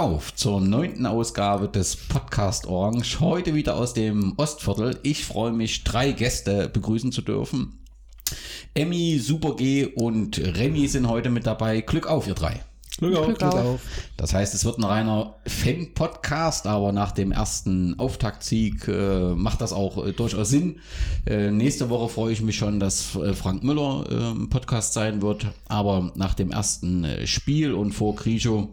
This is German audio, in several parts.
Auf zur neunten Ausgabe des Podcast Orange. Heute wieder aus dem Ostviertel. Ich freue mich, drei Gäste begrüßen zu dürfen. Emmy, Super G und Remy sind heute mit dabei. Glück auf, ihr drei. Glück auf, Glück auf. Das heißt, es wird ein reiner Fan-Podcast, aber nach dem ersten Auftaktsieg äh, macht das auch äh, durchaus Sinn. Äh, nächste Woche freue ich mich schon, dass äh, Frank Müller im ähm, Podcast sein wird. Aber nach dem ersten äh, Spiel und vor Grigio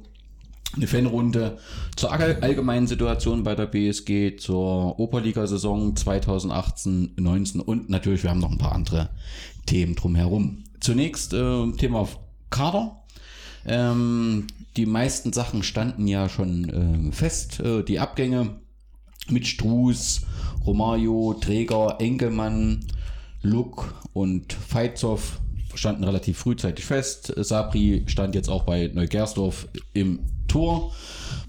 eine Fanrunde zur allgemeinen Situation bei der BSG, zur Oberliga-Saison 2018-19 und natürlich, wir haben noch ein paar andere Themen drumherum. Zunächst äh, Thema Kader. Ähm, die meisten Sachen standen ja schon äh, fest. Äh, die Abgänge mit Struß, Romario, Träger, Engelmann, Luck und Feitzow standen relativ frühzeitig fest. Sabri stand jetzt auch bei Neugersdorf im Tor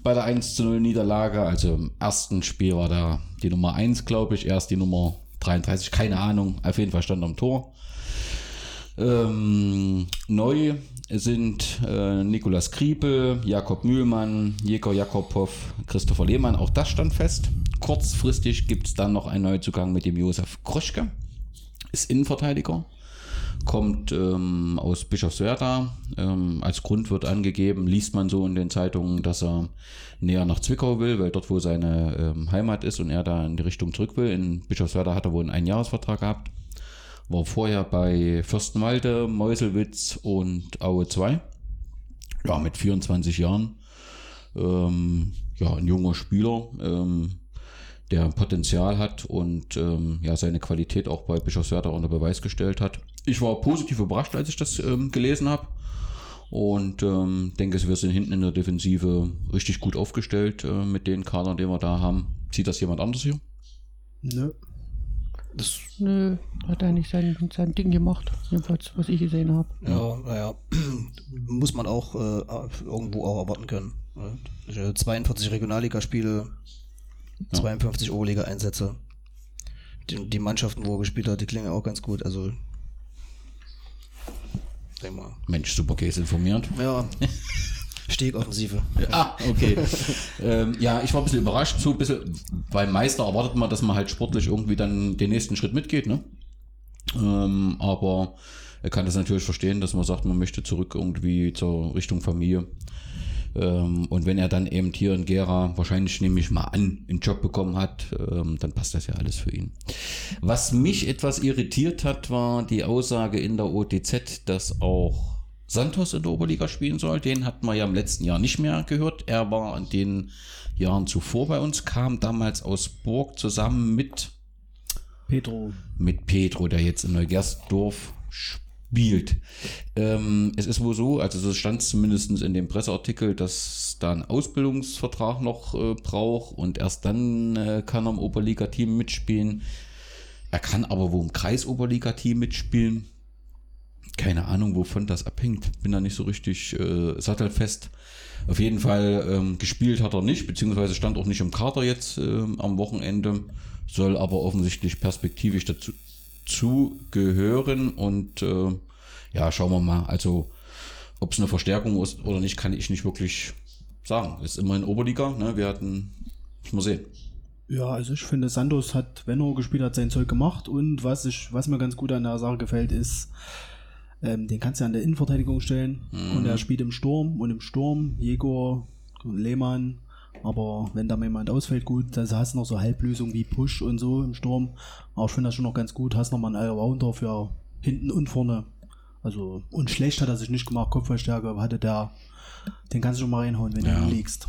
bei der 1 zu 0 Niederlage. Also im ersten Spiel war da die Nummer 1, glaube ich, erst die Nummer 33, keine Ahnung. Auf jeden Fall stand am Tor. Ähm, neu sind äh, Nikolas Kriepel, Jakob Mühlmann, Jeko Jakobow, Christopher Lehmann. Auch das stand fest. Kurzfristig gibt es dann noch einen Neuzugang mit dem Josef Kroschke. Ist Innenverteidiger kommt ähm, aus Bischofswerda. Ähm, als Grund wird angegeben, liest man so in den Zeitungen, dass er näher nach Zwickau will, weil dort wo seine ähm, Heimat ist und er da in die Richtung zurück will. In Bischofswerda hat er wohl einen Einjahresvertrag gehabt. War vorher bei Fürstenwalde, Meuselwitz und Aue 2. Ja, mit 24 Jahren. Ähm, ja, ein junger Spieler. Ähm, der Potenzial hat und ähm, ja seine Qualität auch bei Bischofswerda unter Beweis gestellt hat ich war positiv überrascht, als ich das ähm, gelesen habe. Und ähm, denke, wir sind hinten in der Defensive richtig gut aufgestellt äh, mit den Kadern, die wir da haben. Sieht das jemand anders hier? Nö. Das Nö, hat er nicht sein, sein Ding gemacht, jedenfalls, was ich gesehen habe. Ja, naja, muss man auch äh, irgendwo auch erwarten können. 42 Regionalligaspiele, ja. 52 Oberliga-Einsätze. Die, die, Mannschaften, wo er gespielt hat, die klingen auch ganz gut. Also Mensch, super Case informiert. Ja. Stegoffensive. Ja, ah, okay. ähm, ja, ich war ein bisschen überrascht, so ein bisschen, weil Meister erwartet man, dass man halt sportlich irgendwie dann den nächsten Schritt mitgeht, ne? Ähm, aber er kann das natürlich verstehen, dass man sagt, man möchte zurück irgendwie zur Richtung Familie. Ähm, und wenn er dann eben hier in Gera wahrscheinlich nehme ich mal an, einen Job bekommen hat, ähm, dann passt das ja alles für ihn. Was mich etwas irritiert hat, war die Aussage in der OTZ, dass auch Santos in der Oberliga spielen soll. Den hatten wir ja im letzten Jahr nicht mehr gehört. Er war in den Jahren zuvor bei uns, kam damals aus Burg zusammen mit Petro. Mit Petro, der jetzt in Neugersdorf spielt spielt. Ähm, es ist wohl so, also so stand es zumindest in dem Presseartikel, dass da ein Ausbildungsvertrag noch äh, braucht und erst dann äh, kann er im Oberliga-Team mitspielen. Er kann aber wohl im Kreisoberliga-Team mitspielen. Keine Ahnung, wovon das abhängt. Bin da nicht so richtig äh, sattelfest. Auf jeden Fall ähm, gespielt hat er nicht, beziehungsweise stand auch nicht im Kader jetzt äh, am Wochenende, soll aber offensichtlich perspektivisch dazu zugehören und äh, ja, schauen wir mal. Also, ob es eine Verstärkung ist oder nicht, kann ich nicht wirklich sagen. Ist immer in Oberliga, ne? Wir hatten, muss man sehen. Ja, also ich finde, Santos hat, wenn er gespielt hat, sein Zeug gemacht und was ich, was mir ganz gut an der Sache gefällt, ist, ähm, den kannst du an der Innenverteidigung stellen mhm. und er spielt im Sturm und im Sturm Jegor, Lehmann, aber wenn da jemand ausfällt, gut, dann hast du noch so Halblösungen wie Push und so im Sturm. Aber ich finde das schon noch ganz gut. Hast noch mal einen Allrounder für hinten und vorne. Also, und schlecht hat er sich nicht gemacht. Kopfballstärke hatte der, den kannst du schon mal reinhauen, wenn ja. du liegst.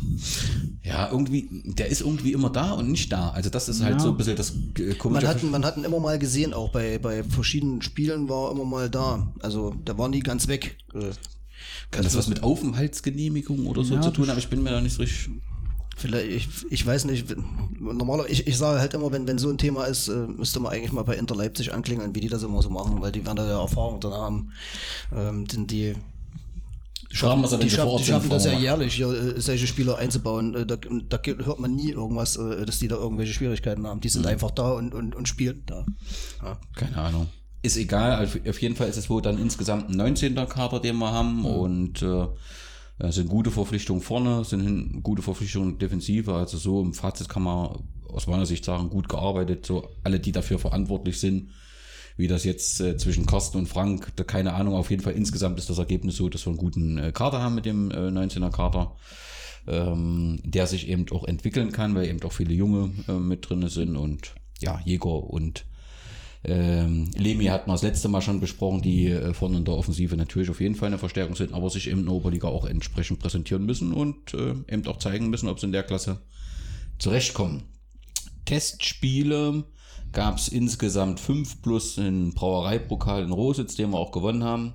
Ja, irgendwie, der ist irgendwie immer da und nicht da. Also, das ist halt ja. so ein bisschen das äh, komische. Man hat, man hat ihn immer mal gesehen, auch bei, bei verschiedenen Spielen war er immer mal da. Also, der war nie ganz weg. Kann das was mit Aufenthaltsgenehmigung oder so ja, zu tun haben? Ich bin mir da nicht so richtig Vielleicht, ich, ich weiß nicht, normaler, ich, ich sage halt immer, wenn, wenn so ein Thema ist, äh, müsste man eigentlich mal bei Inter Leipzig anklingeln, wie die das immer so machen, weil die werden da ja Erfahrung dann haben. Ähm, denn die schaffen, die, schaffen, die schaffen das ja jährlich, hier, äh, solche Spieler einzubauen. Äh, da, da hört man nie irgendwas, dass die da irgendwelche Schwierigkeiten haben. Die sind mhm. einfach da und, und, und spielen da. Ja. Keine Ahnung. Ist egal, auf jeden Fall ist es wohl dann insgesamt ein 19. Kader, den wir haben mhm. und Äh, sind gute Verpflichtungen vorne, sind gute Verpflichtungen Defensive. Also so im Fazit kann man aus meiner Sicht sagen, gut gearbeitet. So alle, die dafür verantwortlich sind, wie das jetzt äh, zwischen Carsten und Frank, da keine Ahnung. Auf jeden Fall insgesamt ist das Ergebnis so, dass wir einen guten äh, Kader haben mit dem äh, 19er Kader, ähm, der sich eben auch entwickeln kann, weil eben auch viele Junge äh, mit drin sind und ja, Jäger und ähm, Lemi hatten wir das letzte Mal schon besprochen, die äh, vorne in der Offensive natürlich auf jeden Fall eine Verstärkung sind, aber sich eben in der Oberliga auch entsprechend präsentieren müssen und äh, eben auch zeigen müssen, ob sie in der Klasse zurechtkommen. Testspiele gab es insgesamt fünf plus in Brauereipokal in Rositz, den wir auch gewonnen haben.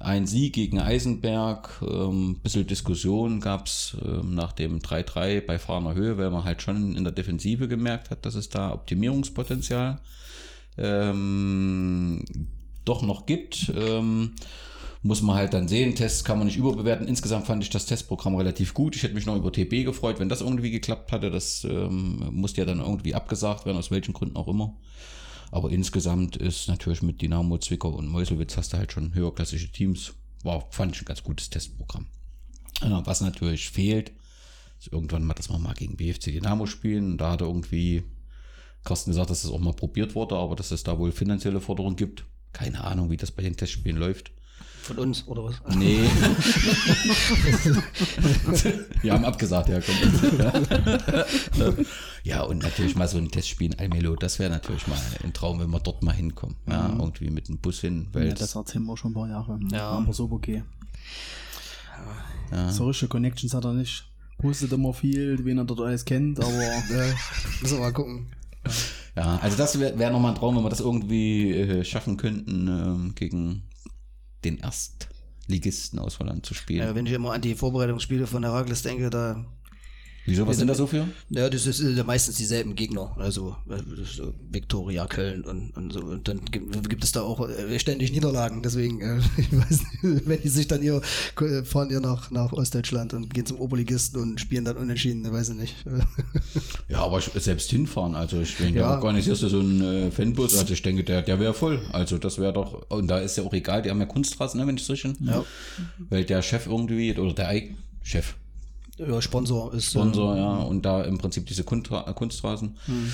Ein Sieg gegen Eisenberg, ähm, bisschen Diskussion gab es ähm, nach dem 3-3 bei fahrender Höhe, weil man halt schon in der Defensive gemerkt hat, dass es da Optimierungspotenzial ähm, doch noch gibt. Ähm, muss man halt dann sehen. Tests kann man nicht überbewerten. Insgesamt fand ich das Testprogramm relativ gut. Ich hätte mich noch über TB gefreut, wenn das irgendwie geklappt hatte. Das ähm, musste ja dann irgendwie abgesagt werden, aus welchen Gründen auch immer. Aber insgesamt ist natürlich mit Dynamo, Zwickau und Meuselwitz hast du halt schon höherklassige Teams. War, fand ich ein ganz gutes Testprogramm. Ja, was natürlich fehlt, ist irgendwann mal, dass wir mal gegen BFC Dynamo spielen. Da hat er irgendwie Carsten gesagt, dass das auch mal probiert wurde, aber dass es da wohl finanzielle Forderungen gibt. Keine Ahnung, wie das bei den Testspielen läuft. Von uns, oder was? Nee. Wir haben abgesagt, ja, komm. ja, und natürlich mal so ein Testspiel in Almelo, das wäre natürlich mal ein Traum, wenn wir dort mal hinkommen. Ja, mhm. irgendwie mit dem Bus hin. Weil ja, das erzählen wir schon ein paar Jahre. Ja. Aber so okay. Ja. Solche Connections hat er nicht. Postet immer viel, wen er dort alles kennt, aber äh, müssen wir mal gucken. Ja, also das wäre wär nochmal ein Traum, wenn wir das irgendwie äh, schaffen könnten, äh, gegen den Erstligisten aus Holland zu spielen. Ja, wenn ich immer an die Vorbereitungsspiele von Herakles denke, da Wieso, was sind da so für? Ja, das ist ja meistens dieselben Gegner. Also äh, so Viktoria, Köln und, und so. Und dann gibt, gibt es da auch äh, ständig Niederlagen. Deswegen, äh, ich weiß nicht, wenn die sich dann hier fahren hier nach, nach Ostdeutschland und gehen zum Oberligisten und spielen dann unentschieden, weiß ich nicht. ja, aber selbst hinfahren, also ich denke, ja. organisierst du so einen äh, Fanbus, also ich denke, der, der wäre voll. Also das wäre doch, und da ist ja auch egal, die haben ja Kunstrasen, ne, wenn ich es richtig. Ja. Weil der Chef irgendwie, oder der Chef, ja, Sponsor ist. Sponsor, äh, ja, und da im Prinzip diese Kuntra Kunstrasen. Hm.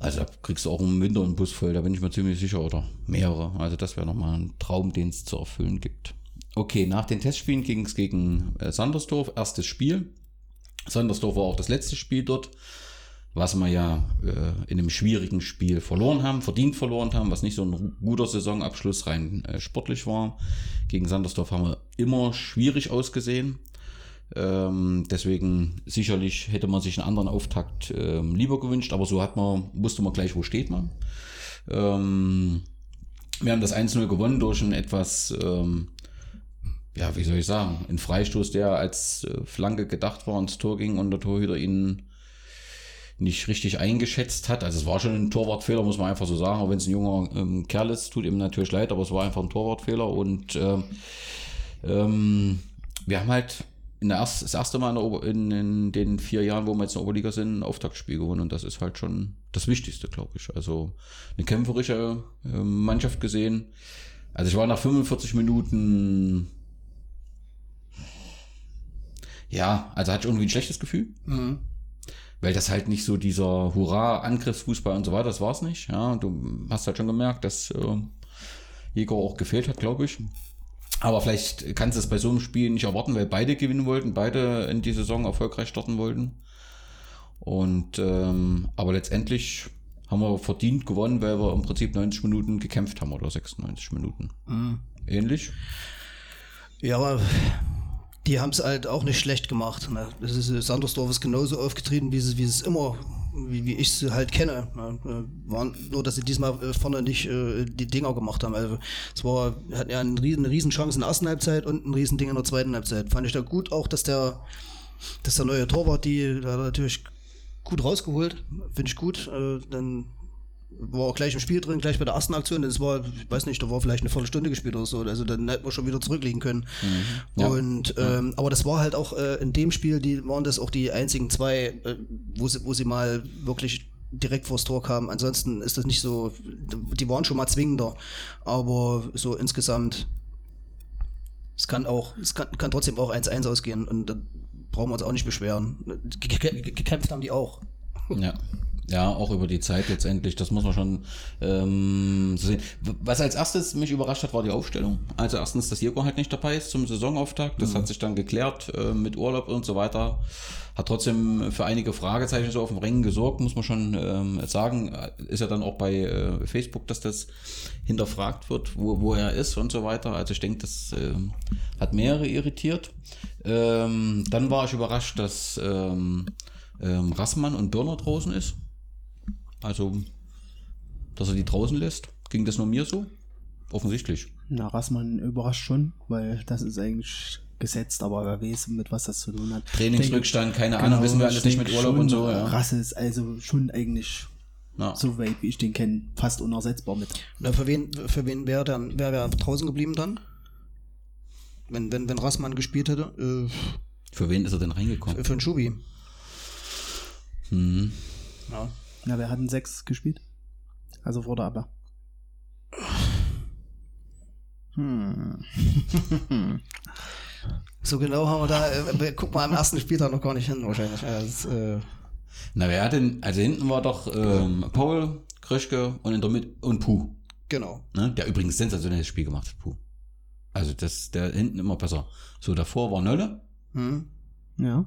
Also da kriegst du auch im Winter einen Bus voll, da bin ich mir ziemlich sicher, oder mehrere. Also das wäre nochmal ein Traum, den es zu erfüllen gibt. Okay, nach den Testspielen ging es gegen äh, Sandersdorf, erstes Spiel. Sandersdorf war auch das letzte Spiel dort, was wir ja äh, in einem schwierigen Spiel verloren haben, verdient verloren haben, was nicht so ein guter Saisonabschluss rein äh, sportlich war. Gegen Sandersdorf haben wir immer schwierig ausgesehen. Ähm, deswegen sicherlich hätte man sich einen anderen Auftakt ähm, lieber gewünscht, aber so hat man, wusste man gleich, wo steht man. Ähm, wir haben das 1-0 gewonnen durch ein etwas, ähm, ja, wie soll ich sagen, ein Freistoß, der als äh, Flanke gedacht war, ins Tor ging und der Torhüter ihn nicht richtig eingeschätzt hat. Also es war schon ein Torwartfehler, muss man einfach so sagen, auch wenn es ein junger ähm, Kerl ist, tut ihm natürlich leid, aber es war einfach ein Torwartfehler und äh, ähm, wir haben halt in der erst, das erste Mal in, in, den vier Jahren, wo wir jetzt in der Oberliga sind, ein Auftaktspiel gewonnen und das ist halt schon das Wichtigste, glaube ich. Also eine kämpferische äh, Mannschaft gesehen. Also ich war nach 45 Minuten ja, also hatte ich irgendwie ein schlechtes Gefühl. Mhm. Weil das halt nicht so dieser Hurra-Angriffsfußball und so weiter, das war es nicht. Ja, du hast halt schon gemerkt, dass äh, Jäger auch gefehlt hat, glaube ich. Aber vielleicht kannst du es bei so einem Spiel nicht erwarten, weil beide gewinnen wollten, beide in die Saison erfolgreich starten wollten. Und ähm, aber letztendlich haben wir verdient gewonnen, weil wir im Prinzip 90 Minuten gekämpft haben oder 96 Minuten. Mhm. Ähnlich? Ja, aber die haben es halt auch nicht schlecht gemacht. Ne? Das ist, Sandersdorf ist genauso aufgetreten, wie sie, wie es immer wie, wie ich sie halt kenne. Ne? Äh, waren nur, dass sie diesmal äh, vorne nicht äh, die Dinger gemacht haben. Also es war, hatten ja eine riesen, eine riesen Chance in der ersten Halbzeit und ein riesen Ding in der zweiten Halbzeit. Fand ich da gut auch, dass der, dass der neue Torwart die da natürlich gut rausgeholt. Finde ich gut. Äh, dann war auch gleich im Spiel drin, gleich bei der ersten Aktion. Das war, ich weiß nicht, da war vielleicht eine Viertelstunde gespielt oder so. Also dann hätten wir schon wieder zurückliegen können. Mhm. Ja. Und ähm, aber das war halt auch äh, in dem Spiel, die waren das auch die einzigen zwei, äh, wo sie, wo sie mal wirklich direkt vors Tor kamen. Ansonsten ist das nicht so, die waren schon mal zwingender. Aber so insgesamt Es kann auch, es kann, kann trotzdem auch 1-1 ausgehen und da brauchen wir uns auch nicht beschweren. Ge- ge- Gekämpft haben die auch. Ja. Ja, auch über die Zeit letztendlich, das muss man schon ähm, so sehen. Was als erstes mich überrascht hat, war die Aufstellung. Also erstens, dass Jürgen halt nicht dabei ist zum Saisonauftakt. Das hat sich dann geklärt äh, mit Urlaub und so weiter. Hat trotzdem für einige Fragezeichen so auf dem Ringen gesorgt, muss man schon ähm, sagen. Ist ja dann auch bei äh, Facebook, dass das hinterfragt wird, wo, wo er ist und so weiter. Also ich denke, das ähm, hat mehrere irritiert. Ähm, dann war ich überrascht, dass ähm, ähm, Rassmann und Birner draußen ist. Also, dass er die draußen lässt. Ging das nur mir so? Offensichtlich. Na, Rassmann überrascht schon, weil das ist eigentlich gesetzt, aber wer weiß, mit was das zu tun hat. Trainingsrückstand, keine Denke- Ahnung, genau, wissen wir alles ich nicht mit Urlaub schon, und so. Ja. Rasse ist also schon eigentlich, Ja. so weit wie ich den kenne, fast unersetzbar mit. Na, für wen, für wen wäre dann, wäre wer draußen geblieben dann? Wenn, wenn, wenn Rassmann gespielt hätte? Äh, Für wen ist er denn reingekommen? für einen Schubi. Hm. Ja. Na, wer hat denn sechs gespielt? Also vor der Abwehr. Hm. so genau haben wir da, äh, guck mal am ersten Spieltag noch gar nicht hin wahrscheinlich. Ja, das, äh, Na, wer hat denn, also hinten war doch ähm, Paul, Krischke und in der Mitte und Puh. genau. Ne? Der übrigens sensationelles Spiel gemacht hat, Puh. Also das, der hinten immer besser. So, davor war Nolle. Hm. Ja.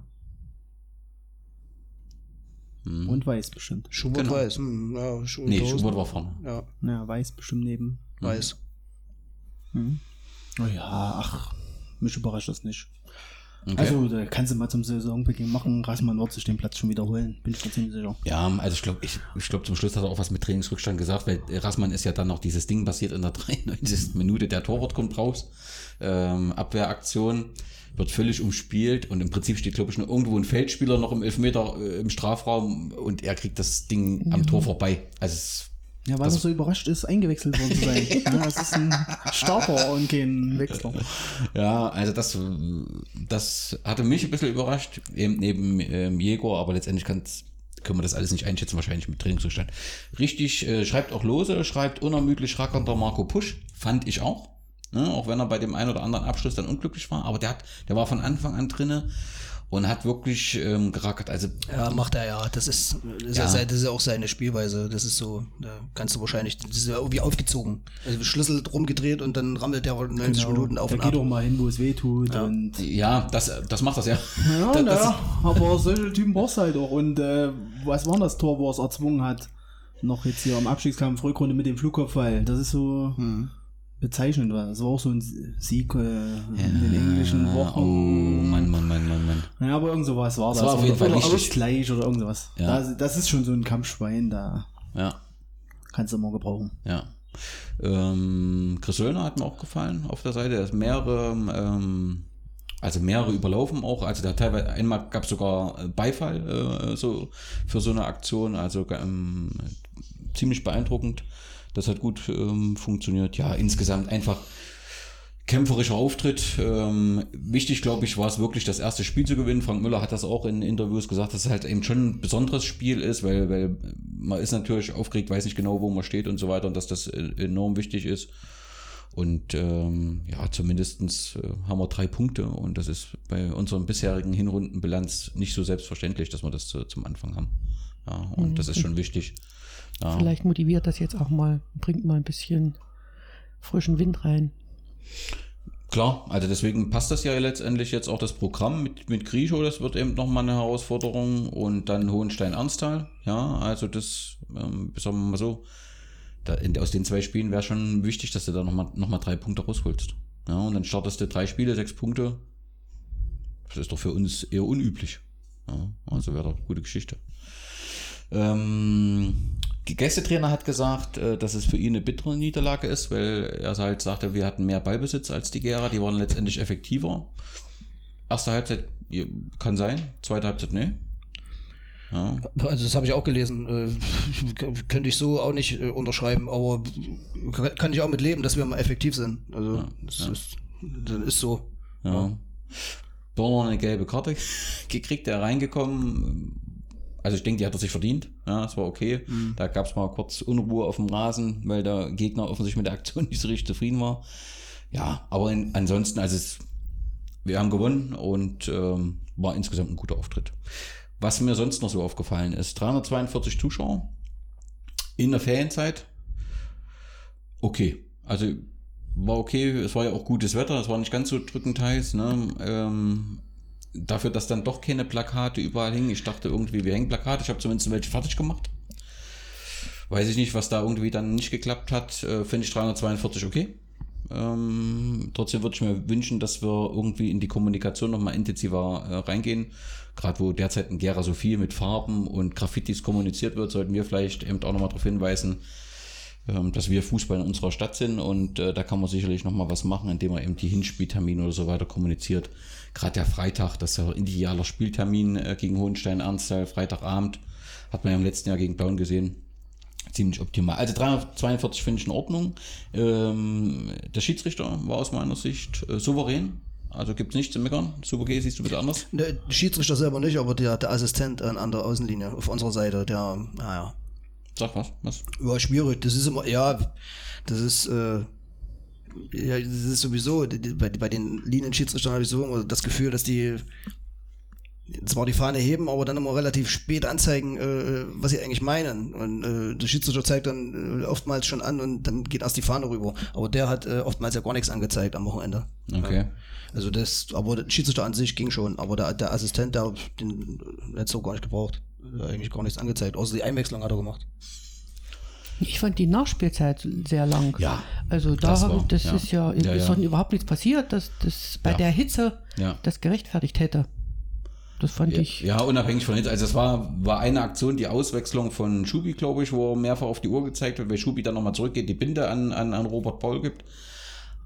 Hm. Und Weiß bestimmt. Schubert Genau. weiß. Hm, ja, Schubert nee. Schubert war vorne. Ja, Ja, Weiß bestimmt neben. weiß. Mhm. Oh ja, ach, mich überrascht das nicht. Okay. Also, da kannst du mal zum Saisonbeginn machen. Rassmann wird sich den Platz schon wiederholen. Bin ich mir ziemlich sicher. Ja, also ich glaube, ich, ich glaub, zum Schluss hat er auch was mit Trainingsrückstand gesagt, weil Rassmann ist ja dann noch dieses Ding passiert in der 93. Minute, der Torwart kommt raus, ähm, Abwehraktion, wird völlig umspielt und im Prinzip steht, glaube ich, nur irgendwo ein Feldspieler noch im Elfmeter äh, im Strafraum und er kriegt das Ding am Tor vorbei. Also es, Ja, weil er so überrascht ist, eingewechselt worden zu sein. ja, das ist ein Starter und kein Wechsler. ja, also das, das hatte mich ein bisschen überrascht, eben neben ähm, Jäger, aber letztendlich kann's, können wir das alles nicht einschätzen, wahrscheinlich mit Trainingszustand. Richtig, äh, schreibt auch lose, schreibt unermüdlich rackernder Marco Pusch, fand ich auch. Ne, auch wenn er bei dem einen oder anderen Abschluss dann unglücklich war, aber der hat, der war von Anfang an drinne und hat wirklich ähm, gerackert. Also Ja, macht er ja. Das ist, das, ist Ja. ja. sein- das ist ja auch seine Spielweise. Das ist so, da kannst du wahrscheinlich, das ist ja irgendwie aufgezogen. Also Schlüssel rumgedreht und dann rammelt der 90 Minuten auf der und geht ab. auch mal hin, wo es weh tut. Ja. Und ja, das, das macht das ja. ja, das, naja, aber solche Typen brauchst du halt auch. Und äh, was war das Tor, wo er es erzwungen hat? Noch jetzt hier am Abstiegskampf, Rückrunde mit dem Flugkopfball. Das ist so Hm. Bezeichnend. Das war auch so ein Sieg äh, in den englischen Wochen. Oh, Mann, Mann, Mann, Mann, Mann. Ja, aber irgend sowas war das. war auf jeden Fall richtig. Ausgleich oder irgendwas. Ja. Das, das ist schon so ein Kampfschwein, da Ja, kannst du immer gebrauchen. ja. Ähm, Chris Söllner hat mir auch gefallen auf der Seite. Er ist mehrere, ähm, also mehrere überlaufen auch. Also da teilweise einmal gab es sogar äh, Beifall äh, so für so eine Aktion. Also ähm, ziemlich beeindruckend. Das hat gut ähm, funktioniert. Ja, insgesamt einfach kämpferischer Auftritt. Ähm, wichtig, glaube ich, war es wirklich, das erste Spiel zu gewinnen. Frank Müller hat das auch in Interviews gesagt, dass es halt eben schon ein besonderes Spiel ist, weil, weil man ist natürlich aufgeregt, weiß nicht genau, wo man steht und so weiter und dass das äh, enorm wichtig ist. Und ähm, ja, zumindestens äh, haben wir drei Punkte und das ist bei unseren bisherigen Hinrundenbilanz nicht so selbstverständlich, dass wir das äh, zum Anfang haben. Ja, und das ist schon wichtig. Ja. Vielleicht motiviert das jetzt auch mal, bringt mal ein bisschen frischen Wind rein. Klar, also deswegen passt das ja letztendlich jetzt auch das Programm mit, mit Grisho, das wird eben nochmal eine Herausforderung und dann Hohenstein-Ernsthal, ja, also das, ähm, sagen wir mal so, da, in, aus den zwei Spielen wäre schon wichtig, dass du da nochmal noch mal drei Punkte rausholst. Ja, und dann startest du drei Spiele, sechs Punkte. Das ist doch für uns eher unüblich. Ja, also wäre doch eine gute Geschichte. Ähm, Gästetrainer hat gesagt, äh, dass es für ihn eine bittere Niederlage ist, weil er halt sagte, wir hatten mehr Ballbesitz als die Gera, die waren letztendlich effektiver. Erste Halbzeit ja, kann sein, zweite Halbzeit nee. Ja, Also das habe ich auch gelesen. Äh, könnte ich so auch nicht äh, unterschreiben, aber kann- ich auch mit leben, dass wir mal effektiv sind. Also das, Ist, das ist so. ja. Dorner eine gelbe Karte gekriegt, der reingekommen. Also ich denke, die hat er sich verdient. Ja, das war okay. Da gab es mal kurz Unruhe auf dem Rasen, weil der Gegner offensichtlich mit der Aktion nicht so richtig zufrieden war. ja, aber in, ansonsten, also es, wir haben gewonnen und ähm, war insgesamt ein guter Auftritt. Was mir sonst noch so aufgefallen ist, 342 Zuschauer in der Ferienzeit. Okay, also war okay, es war ja auch gutes Wetter, es war nicht ganz so drückend heiß. Ne? Ähm, dafür, dass dann doch keine Plakate überall hingen. Ich dachte irgendwie, wir hängen Plakate. Ich habe zumindest welche fertig gemacht. Weiß ich nicht, was da irgendwie dann nicht geklappt hat. Äh, Finde ich 342 okay. Ähm, trotzdem würde ich mir wünschen, dass wir irgendwie in die Kommunikation nochmal intensiver äh, reingehen. Gerade wo derzeit in Gera so viel mit Farben und Graffitis kommuniziert wird, sollten wir vielleicht eben auch nochmal darauf hinweisen, dass wir Fußball in unserer Stadt sind und äh, da kann man sicherlich nochmal was machen, indem man eben die Hinspieltermine oder so weiter kommuniziert. Gerade der Freitag, das ist ja idealer Spieltermin äh, gegen Hohenstein-Ernsthal, Freitagabend, hat man ja im letzten Jahr gegen Blauen gesehen ziemlich optimal. Also 342 finde ich in Ordnung. Ähm, der Schiedsrichter war aus meiner Sicht äh, souverän. Also gibt es nichts zu meckern. Super okay, siehst du bitte anders? Der Schiedsrichter selber nicht, aber der, der Assistent an der Außenlinie auf unserer Seite, der, naja. Sag was, was? Ja, schwierig. Das ist immer, ja, das ist, äh, ja, das ist sowieso, bei, bei den Linienschiedsrichtern habe ich so das Gefühl, dass die zwar die Fahne heben, aber dann immer relativ spät anzeigen, äh, was sie eigentlich meinen. Und äh, der Schiedsrichter zeigt dann äh, oftmals schon an und dann geht erst die Fahne rüber. Aber der hat äh, oftmals ja gar nichts angezeigt am Wochenende. Okay. Ja. Also das, aber der Schiedsrichter an sich ging schon, aber der, der Assistent, der den hat so gar nicht gebraucht. Hat eigentlich gar nichts angezeigt, außer die Einwechslung hat er gemacht. Ich fand die Nachspielzeit sehr lang. Ja. Also da das war- das ja. ist ja, Ja, ist ja. überhaupt nichts passiert, dass das bei der Hitze das gerechtfertigt hätte. Das fand ich. Ja, unabhängig von jetzt. Also es war, war eine Aktion, die Auswechslung von Schubi, glaube ich, wo mehrfach auf die Uhr gezeigt hat, weil Schubi dann nochmal zurückgeht, die Binde an, an, an Robert Paul gibt.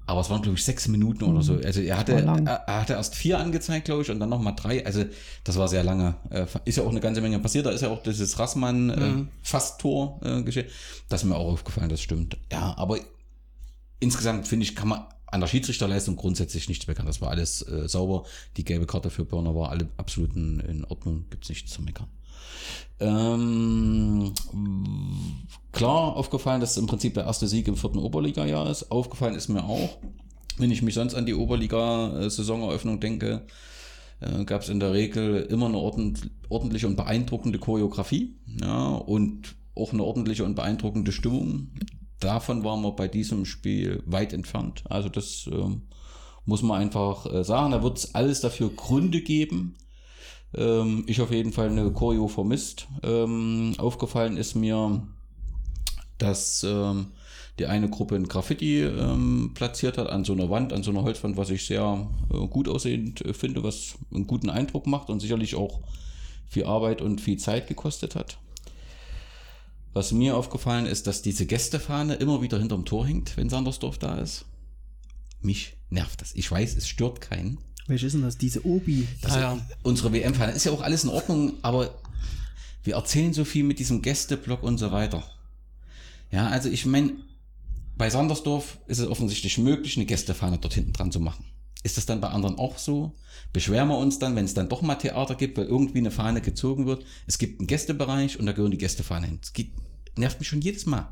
Aber es waren, glaube ich, sechs Minuten oder so. Also er hatte, er, hatte erst vier angezeigt, glaube ich, und dann nochmal drei. Also das war sehr lange. Äh, Ist ja auch eine ganze Menge passiert. Da ist ja auch dieses Rassmann äh, Fast-Tor äh, geschehen. Das ist mir auch aufgefallen, das stimmt. Ja, aber insgesamt finde ich, kann man an der Schiedsrichterleistung grundsätzlich nichts meckern. Das war alles äh, sauber. Die gelbe Karte für Börner war alle absolut in, Ordnung. Gibt's nichts zu meckern. Ähm, klar aufgefallen, dass im Prinzip der erste Sieg im vierten Oberliga-Jahr ist. Aufgefallen ist mir auch, wenn ich mich sonst an die Oberliga-Saisoneröffnung denke, äh, gab es in der Regel immer eine ordent, ordentliche und beeindruckende Choreografie ja, und auch eine ordentliche und beeindruckende Stimmung. Davon waren wir bei diesem Spiel weit entfernt. Also das ähm, muss man einfach äh, sagen. Da wird es alles dafür Gründe geben. Ähm, ich auf jeden Fall eine Choreo vermisst. Ähm, aufgefallen ist mir, dass ähm, die eine Gruppe ein Graffiti ähm, platziert hat an so einer Wand, an so einer Holzwand, was ich sehr äh, gut aussehend äh, finde, was einen guten Eindruck macht und sicherlich auch viel Arbeit und viel Zeit gekostet hat. Was mir aufgefallen ist, dass diese Gästefahne immer wieder hinterm Tor hängt, wenn Sandersdorf da ist. Mich nervt das. Ich weiß, es stört keinen. Welche ist denn das? Diese Obi. Das Unsere WM-Fahne ist ja auch alles in Ordnung, aber wir erzählen so viel mit diesem Gästeblock und so weiter. Ja, also ich meine, bei Sandersdorf ist es offensichtlich möglich, eine Gästefahne dort hinten dran zu machen. Ist das dann bei anderen auch so? Beschweren wir uns dann, wenn es dann doch mal Theater gibt, weil irgendwie eine Fahne gezogen wird? Es gibt einen Gästebereich und da gehören die Gästefahnen hin. Das geht, nervt mich schon jedes Mal.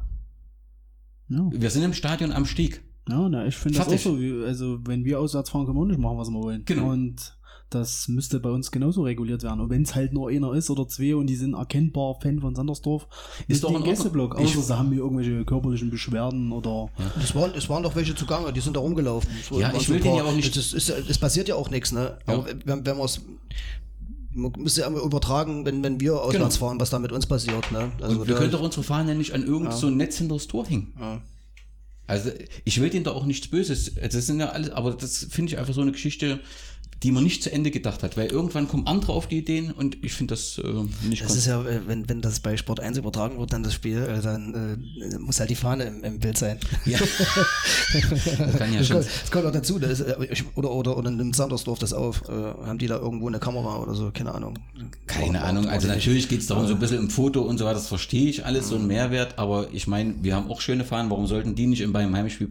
Ja, Wir sind im Stadion am Stieg. ja na, ich finde das auch so. wie- Also, wenn wir auswärts fahren, können wir auch nicht machen, was wir wollen. Genau. Und das müsste bei uns genauso reguliert werden. Und wenn es halt nur einer ist oder zwei und die sind erkennbar Fan von Sandersdorf, Ist doch die in im Gästeblock. Außer sie haben hier irgendwelche körperlichen Beschwerden oder. Es waren, es waren doch welche zugange, die sind da rumgelaufen. Ja, ich will ein den ja auch nicht- Das, ist, es passiert ja auch nichts, ne? Aber wenn, wenn man es. Man müsste ja übertragen, wenn, wenn wir auswärts Genau. fahren, was da mit uns passiert, ne? Also Und wir können doch unsere Fahne ja nicht an irgend so ein Netz hinter das Tor hängen. Ja. Also ich will denen da auch nichts Böses. Das sind ja alles, aber das finde ich einfach so eine Geschichte, die man nicht zu Ende gedacht hat, weil irgendwann kommen andere auf die Ideen und ich finde das äh, nicht Das ist ja, äh, wenn, wenn das bei Sport 1 übertragen wird, dann das Spiel, äh, dann äh, muss halt die Fahne im, im Bild sein. ja. das kann ja Das schon. kommt, das kommt auch dazu, das ist, äh, ich, oder, oder, oder nimmt Sandersdorf das auf, äh, haben die da irgendwo eine Kamera oder so, keine Ahnung. Keine War- Ahnung, war- also natürlich geht es darum, so ein bisschen im Foto und so weiter, das verstehe ich alles, so ein Mehrwert, aber ich meine, wir haben auch schöne Fahnen, warum sollten die nicht in beim Heimspiel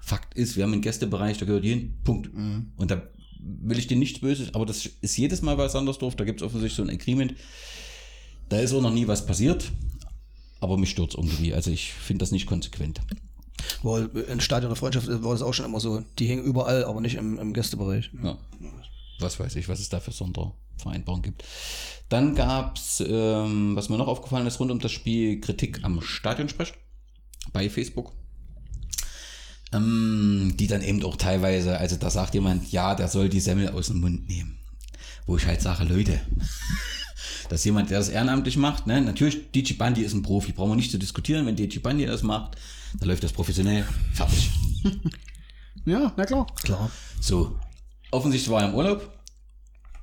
Fakt ist, wir haben einen Gästebereich, da gehört hin, Punkt. Und da will ich dir nichts Böses, aber das ist jedes Mal bei Sandersdorf, da gibt es offensichtlich so ein Agreement, da ist auch noch nie was passiert, aber mich stört irgendwie, also ich finde das nicht konsequent. Weil in Stadion der Freundschaft war das auch schon immer so. Die hingen überall, aber nicht im, im Gästebereich. Ja. Was weiß ich, was es da für Sondervereinbarungen gibt. Dann gab es, ähm, was mir noch aufgefallen ist, rund um das Spiel Kritik am Stadionsprech bei Facebook. Ähm, die dann eben auch teilweise, also da sagt jemand, ja, der soll die Semmel aus dem Mund nehmen. Wo ich halt sage, Leute, dass jemand, der das ehrenamtlich macht, ne, natürlich, DJ Bandi ist ein Profi, brauchen wir nicht zu diskutieren, wenn DJ Bandi das macht, dann läuft das professionell, fertig. Ja, na klar. Klar. So, offensichtlich war er im Urlaub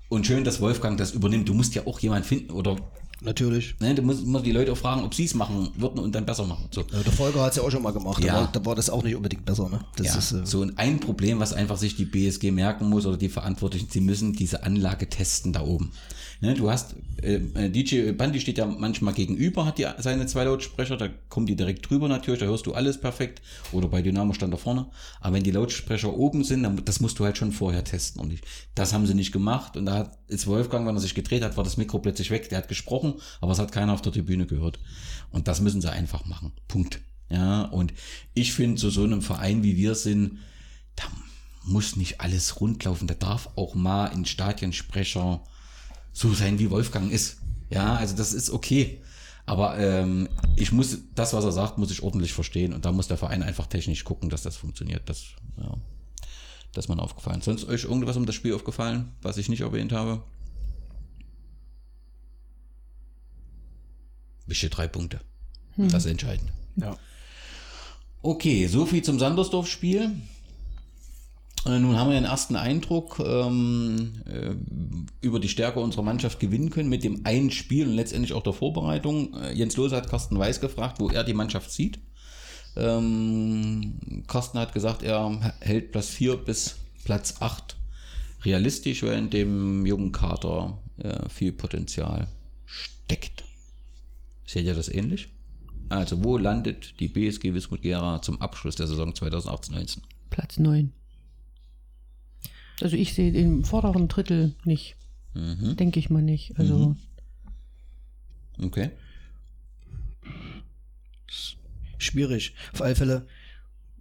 und schön, dass Wolfgang das übernimmt. Du musst ja auch jemand finden oder Natürlich. ne, du musst immer die Leute auch fragen, ob sie es machen würden und dann besser machen. So. Ja, der Volker hat es ja auch schon mal gemacht. Ja. Da, war, da war das auch nicht unbedingt besser. Ne? Das Ja, ist, äh, so und ein Problem, was einfach sich die BSG merken muss oder die Verantwortlichen, sie müssen diese Anlage testen da oben. Ne, du hast, äh, äh, DJ Bandi steht ja manchmal gegenüber, hat die, seine zwei Lautsprecher, da kommen die direkt drüber natürlich, da hörst du alles perfekt. Oder bei Dynamo stand da vorne. Aber wenn die Lautsprecher oben sind, dann, das musst du halt schon vorher testen. Und ich, das haben sie nicht gemacht. Und da hat, ist Wolfgang, wenn er sich gedreht hat, war das Mikro plötzlich weg. Der hat gesprochen, aber es hat keiner auf der Tribüne gehört. Und das müssen sie einfach machen. Punkt. Ja, und ich finde, zu so einem Verein wie wir sind, da muss nicht alles rundlaufen. Da darf auch mal ein Stadionsprecher so sein, wie Wolfgang ist. Ja, also das ist okay. Aber ähm, ich muss, das, was er sagt, muss ich ordentlich verstehen. Und da muss der Verein einfach technisch gucken, dass das funktioniert. Das, ja, das ist mir aufgefallen. Sonst euch irgendwas um das Spiel aufgefallen, was ich nicht erwähnt habe? Wichtige drei Punkte. Das ist entscheidend. ja. Okay, so viel zum Sandersdorf-Spiel. Äh, Nun haben wir den ersten Eindruck ähm, äh, über die Stärke unserer Mannschaft gewinnen können mit dem einen Spiel und letztendlich auch der Vorbereitung. Äh, Jens Lose hat Carsten Weiß gefragt, wo er die Mannschaft sieht. Ähm, Carsten hat gesagt, er hält Platz 4 bis Platz 8 realistisch, weil in dem jungen Kader äh, viel Potenzial steckt. Seht ihr das ähnlich? Also, wo landet die BSG Wismut Gera zum Abschluss der Saison 2018-19? Platz 9. Also ich sehe im vorderen Drittel nicht. Mhm. Denke ich mal nicht. Also Okay. schwierig. Auf alle Fälle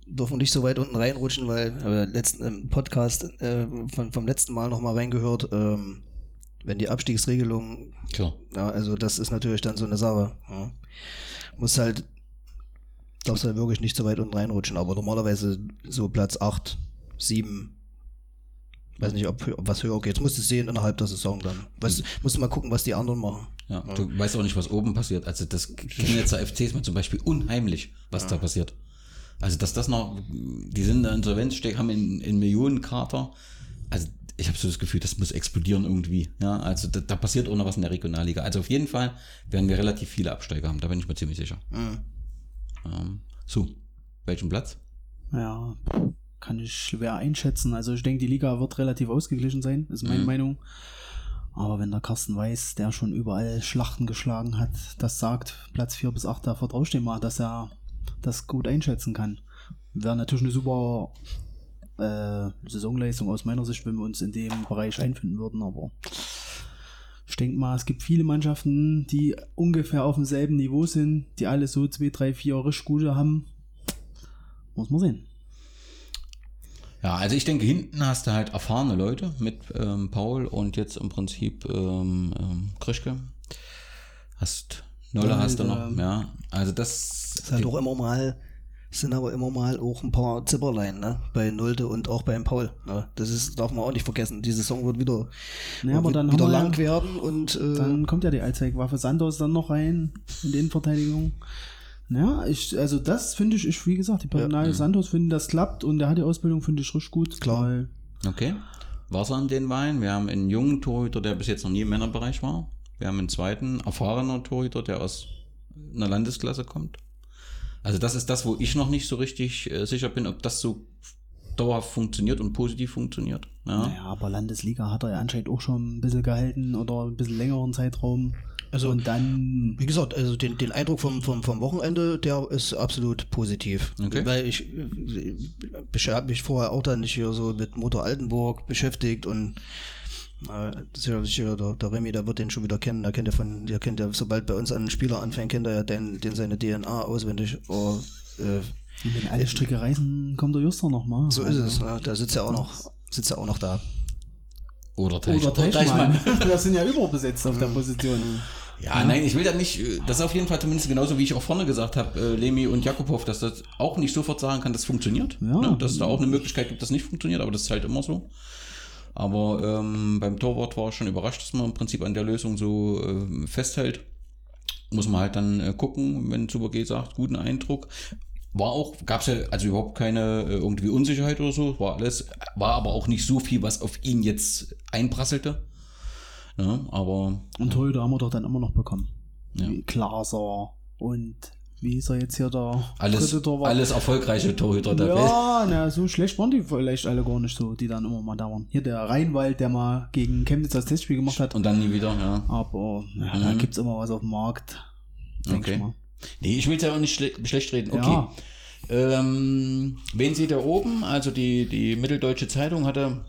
dürfen wir nicht so weit unten reinrutschen, weil äh, letzten im Podcast äh, von, vom letzten Mal nochmal reingehört, ähm, wenn die Abstiegsregelung, Klar. ja, also das ist natürlich dann so eine Sache. Ja. Muss halt, darfst halt wirklich nicht so weit unten reinrutschen, aber normalerweise so Platz 8, 7, weiß nicht, ob, ob was höher geht. Jetzt musst du sehen innerhalb der Saison dann. Weißt, musst du mal gucken, was die anderen machen. Ja, du weißt auch nicht, was oben passiert. Also das Chemnitzer FC ist mir zum Beispiel unheimlich, was da passiert. Also dass das noch, die sind in der Insolvenz, stecken, haben in, in Millionenkater. Also ich habe so das Gefühl, das muss explodieren irgendwie. Ja, also da, da passiert auch noch was in der Regionalliga. Also auf jeden Fall werden wir relativ viele Absteiger haben, da bin ich mir ziemlich sicher. Mhm. Ähm, so, welchen Platz? Ja, kann ich schwer einschätzen. Also ich denke, die Liga wird relativ ausgeglichen sein, ist meine Mhm. Meinung. Aber wenn der Carsten Weiß, der schon überall Schlachten geschlagen hat, das sagt, Platz 4 bis 8, da vertraue ich dem mal, dass er das gut einschätzen kann. Wäre natürlich eine super äh, Saisonleistung aus meiner Sicht, wenn wir uns in dem Bereich einfinden würden, aber ich denke mal, es gibt viele Mannschaften, die ungefähr auf demselben Niveau sind, die alle so zwei, drei, vier richtig gute haben. Muss man sehen. Ja, also ich denke, hinten hast du halt erfahrene Leute mit ähm, Paul und jetzt im Prinzip ähm, ähm, Krischke. Hast Nolle Ja, hast du noch, ja. Also das Ist halt auch immer mal, sind aber immer mal auch ein paar Zipperlein, ne? Bei Nulde und auch beim Paul. Ne? Das ist, darf man auch nicht vergessen. Die Saison wird wieder, Ja, aber wird dann wieder wir lang ja- werden und äh, Dann kommt ja die Allzweckwaffe Santos dann noch rein in die Innenverteidigung. Ja, ich, also das finde ich, ich, wie gesagt, die Personal Santos finden, das klappt und der hat die Ausbildung, finde ich richtig gut. Klar. Okay. Wasser an den Wein. Wir haben einen jungen Torhüter, der bis jetzt noch nie im Männerbereich war. Wir haben einen zweiten erfahrenen Torhüter, der aus einer Landesklasse kommt. Also das ist das, wo ich noch nicht so richtig äh, sicher bin, ob das so dauerhaft funktioniert und positiv funktioniert. Ja. naja, aber Landesliga hat er ja anscheinend auch schon ein bisschen gehalten oder ein bisschen längeren Zeitraum. Also- und dann, Wie gesagt, also den, den Eindruck vom, vom, vom Wochenende, der ist absolut positiv. Okay. Weil ich, äh, ich habe mich vorher auch dann nicht hier so mit Motor Altenburg beschäftigt und äh, sicher, der, der Remy, der wird den schon wieder kennen. Der kennt ja von, der kennt ja, sobald bei uns ein Spieler anfängt, kennt er ja den, den seine DNA auswendig. Aber, äh, Und wenn alle Stricke reißen, kommt der Juster nochmal. So ist es. Ne? Der sitzt ja auch noch, sitzt ja auch noch da. Oder Teich. Oder Teichmann. Wir sind ja überbesetzt auf der Position. Ja, nein, ich will da nicht, äh, das ist auf jeden Fall zumindest genauso, wie ich auch vorne gesagt habe, äh, Lemi und Jakubow, dass das auch nicht sofort sagen kann, das funktioniert. Ja. Ne? Dass es da auch eine Möglichkeit gibt, dass nicht funktioniert, aber das ist halt immer so. Aber ähm, beim Torwart war ich schon überrascht, dass man im Prinzip an der Lösung so äh, festhält. Muss man halt dann äh, gucken, wenn Super G sagt, guten Eindruck. War auch, gab es ja also überhaupt keine äh, irgendwie Unsicherheit oder so, war alles, war aber auch nicht so viel, was auf ihn jetzt einprasselte. Ja, aber Und Torhüter haben wir doch dann immer noch bekommen. Ja. Glaser und wie ist er jetzt hier der alles, alles erfolgreiche Torhüter der Welt. Ja, na, so schlecht waren die vielleicht alle gar nicht so, die dann immer mal da waren. Hier der Rheinwald, der mal gegen Chemnitz das Testspiel gemacht hat. Und dann nie wieder, ja. Aber ja, da gibt's immer was auf dem Markt. Okay. Nee, ich will es ja auch nicht schle schlecht reden. Okay. Ja. Ähm, wen seht ihr oben? Also die, die Mitteldeutsche Zeitung hatte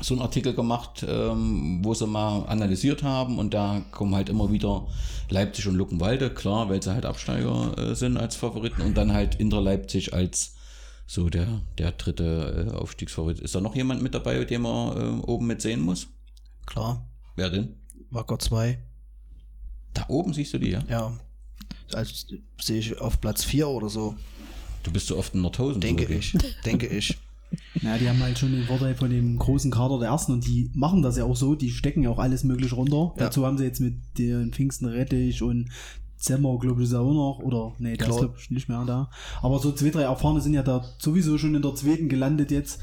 so einen Artikel gemacht, ähm, wo sie mal analysiert haben und da kommen halt immer wieder Leipzig und Luckenwalde, klar, weil sie halt Absteiger äh, sind als Favoriten und dann halt Inter Leipzig als so der, der dritte äh, Aufstiegsfavorit. Ist da noch jemand mit dabei, den man äh, oben mit sehen muss? Klar. Wer denn? Wacker 2. Da oben siehst du die, ja? Ja. Also sehe ich auf Platz 4 oder so. Du bist so oft in Nordhausen. Denke ich. Denke ich. Ja, die haben halt schon den Vorteil von dem großen Kader der ersten und die machen das ja auch so, die stecken ja auch alles möglich runter. Ja. Dazu haben sie jetzt mit den Pfingsten Rettich und Zemmer, glaube ich, ist auch noch, oder nee, der Klar. ist glaube ich nicht mehr da. Aber so zwei, drei Erfahrene sind ja da sowieso schon in der zweiten gelandet jetzt.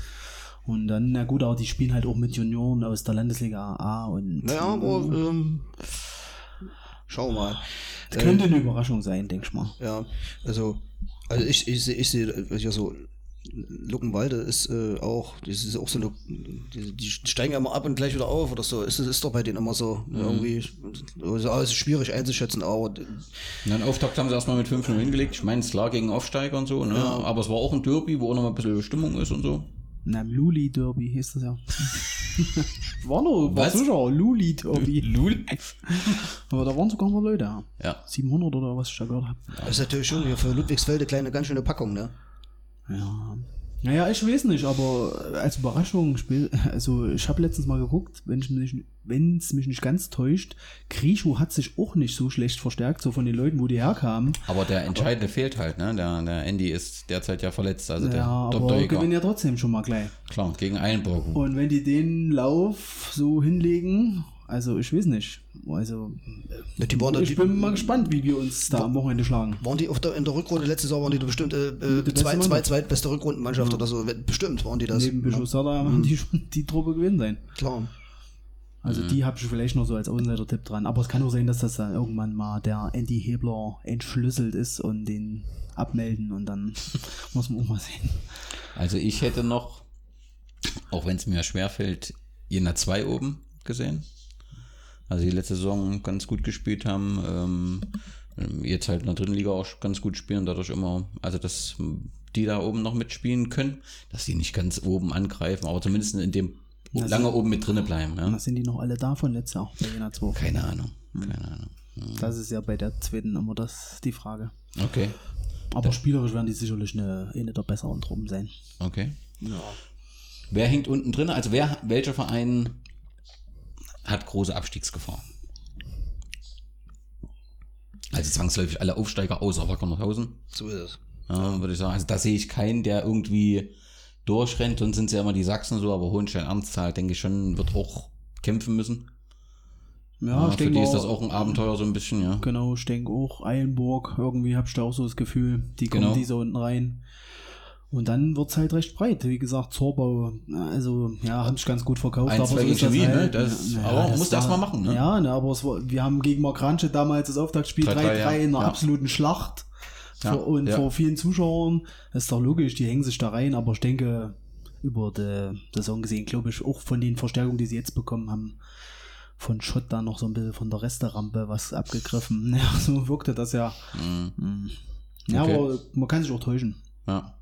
Und dann, na gut, aber die spielen halt auch mit Junioren aus der Landesliga A und Naja, aber ähm, schauen wir mal. das könnte eine Überraschung sein, denk ich mal. Ja, also, also ich, ich sehe, ich sehe ja so, Luckenwalde ist äh, auch, das ist auch so eine, die, die steigen ja immer ab und gleich wieder auf oder so. Ist, ist doch bei denen immer so. Mhm. Irgendwie, also alles schwierig einzuschätzen, aber dann Auftakt haben sie erstmal mit 5-0 hingelegt. Ich meine, es ist klar gegen Aufsteiger und so, ne? aber es war auch ein Derby, wo auch noch mal ein bisschen Stimmung ist und so. Na, Luli Derby hieß das ja. war war Was? sicher, Luli Derby. Lul? Aber da waren sogar mal Leute, ja. Ja. 700 oder was ich da gehört habe. das ist natürlich schon hier für Ludwigsfelde kleine, ganz schöne Packung, ne? Ja. Naja, ich weiß nicht, aber als Überraschung, spiel- also ich habe letztens mal geguckt, wenn es mich, wenn's mich nicht ganz täuscht, Grisho hat sich auch nicht so schlecht verstärkt, so von den Leuten, wo die herkamen. Aber der Entscheidende fehlt halt, ne? Der, der Andy ist derzeit ja verletzt, also der ja, aber Top-Torjäger. gewinnen ja trotzdem schon mal gleich. Klar, gegen Einburg. Und wenn die den Lauf so hinlegen, also ich weiß nicht. Also Ja, die waren da, ich die, bin mal gespannt, wie wir uns da am Wochenende schlagen. waren die auf der, in der Rückrunde letzte Saison waren die bestimmt äh, äh, Die beste zwei, zwei zweitbeste Rückrundenmannschaft oder so. Bestimmt waren die das. Neben Bischof Sada haben die schon die Truppe gewinnen sein. Klar. Also die habe ich vielleicht noch so als Außenseiter-Tipp dran. Aber es kann auch sein, dass das dann irgendwann mal der Andy Hebler entschlüsselt ist und den abmelden und dann muss man auch mal sehen. Also ich hätte noch, auch wenn es mir schwerfällt, Jena 2 oben gesehen. Also die letzte Saison ganz gut gespielt haben. Ähm, jetzt halt in der dritten Liga auch ganz gut spielen, dadurch immer, also dass die da oben noch mitspielen können, dass die nicht ganz oben angreifen, aber zumindest in dem Na, lange so- oben mit drinne bleiben. Ja? Was sind die noch alle da von bei Jena 2? Keine Ahnung, keine Ahnung. Das ist ja bei der zweiten immer das die Frage. Okay, Aber spielerisch werden die sicherlich eine, eine der besseren Truppen sein. okay. Wer hängt unten drin? Also wer, welcher Verein hat große Abstiegsgefahr? Also zwangsläufig alle Aufsteiger außer Wacker Nordhausen. So ist es. Ja, würde ich sagen. Also da sehe ich keinen, der irgendwie durchrennt. Sonst sind es ja immer die Sachsen so, aber Hohenstein-Ernsthal, denke ich schon, wird auch kämpfen müssen. Ja, ich für denke die ist das auch ein Abenteuer so ein bisschen, ja. Genau, ich denke auch Eilenburg, irgendwie habe ich da auch so das Gefühl, die kommen Genau. diese unten rein. Und dann wird's halt recht breit. Wie gesagt, Zorbau, also ja, haben sich ganz gut verkauft. Ein, zwei so ist gegen Chemie, das ne? Das- aber musst du erst mal machen, ne? Ja, ne, aber es war, wir haben gegen Markranche damals das Auftaktspiel 3-3, 3-3 ja. in einer Ja. absoluten Schlacht. Ja, Vor, und ja. vor vielen Zuschauern. Das ist doch logisch, die hängen sich da rein, aber ich denke, über die Saison gesehen, glaube ich, auch von den Verstärkungen, die sie jetzt bekommen haben, von Schott da noch so ein bisschen von der Resterampe was abgegriffen. Ja, so wirkte das ja. Mhm. Ja, Okay. aber man kann sich auch täuschen. ja.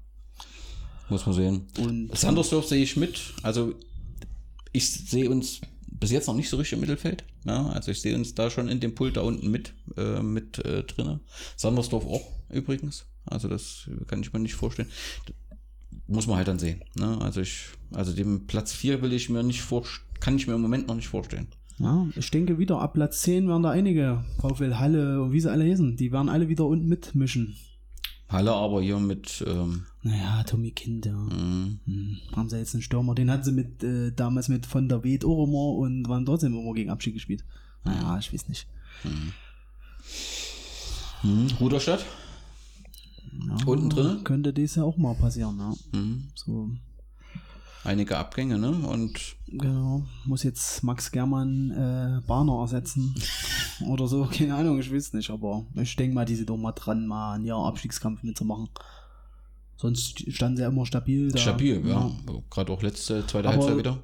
Muss man sehen. Und Sandersdorf sehe ich mit. Also ich sehe uns bis jetzt noch nicht so richtig im Mittelfeld. Ja, also ich sehe uns da schon in dem Pult da unten mit, äh, mit äh, drinne. Sandersdorf auch übrigens. Also das kann ich mir nicht vorstellen. Muss man halt dann sehen. Ne? Also ich, also den Platz 4 will ich mir nicht vor, kann ich mir im Moment noch nicht vorstellen. Ja, ich denke wieder, ab Platz 10 werden da einige, VfL Halle und wie sie alle heißen, die werden alle wieder unten mitmischen. Halle aber hier mit, ähm, Naja, Tommy Kind, ja. Hm, Haben sie jetzt einen Stürmer, den hatten sie mit, äh, damals mit von der auch immer und waren trotzdem immer gegen Abschied gespielt. Naja, ich weiß nicht. hm, Ruderstadt. Ja, Unten drin? Könnte das ja auch mal passieren, ja. Mhm. So, Einige Abgänge, ne? Und genau. Muss jetzt Max Germann äh, Bahner ersetzen. Oder so, keine Ahnung, ich weiß nicht, aber ich denke mal, die sind doch mal dran, mal einen Jahr Abstiegskampf mitzumachen. Sonst standen sie ja immer stabil da. stabil, ja. Gerade auch letzte, zweite Aber- Halbzeit wieder.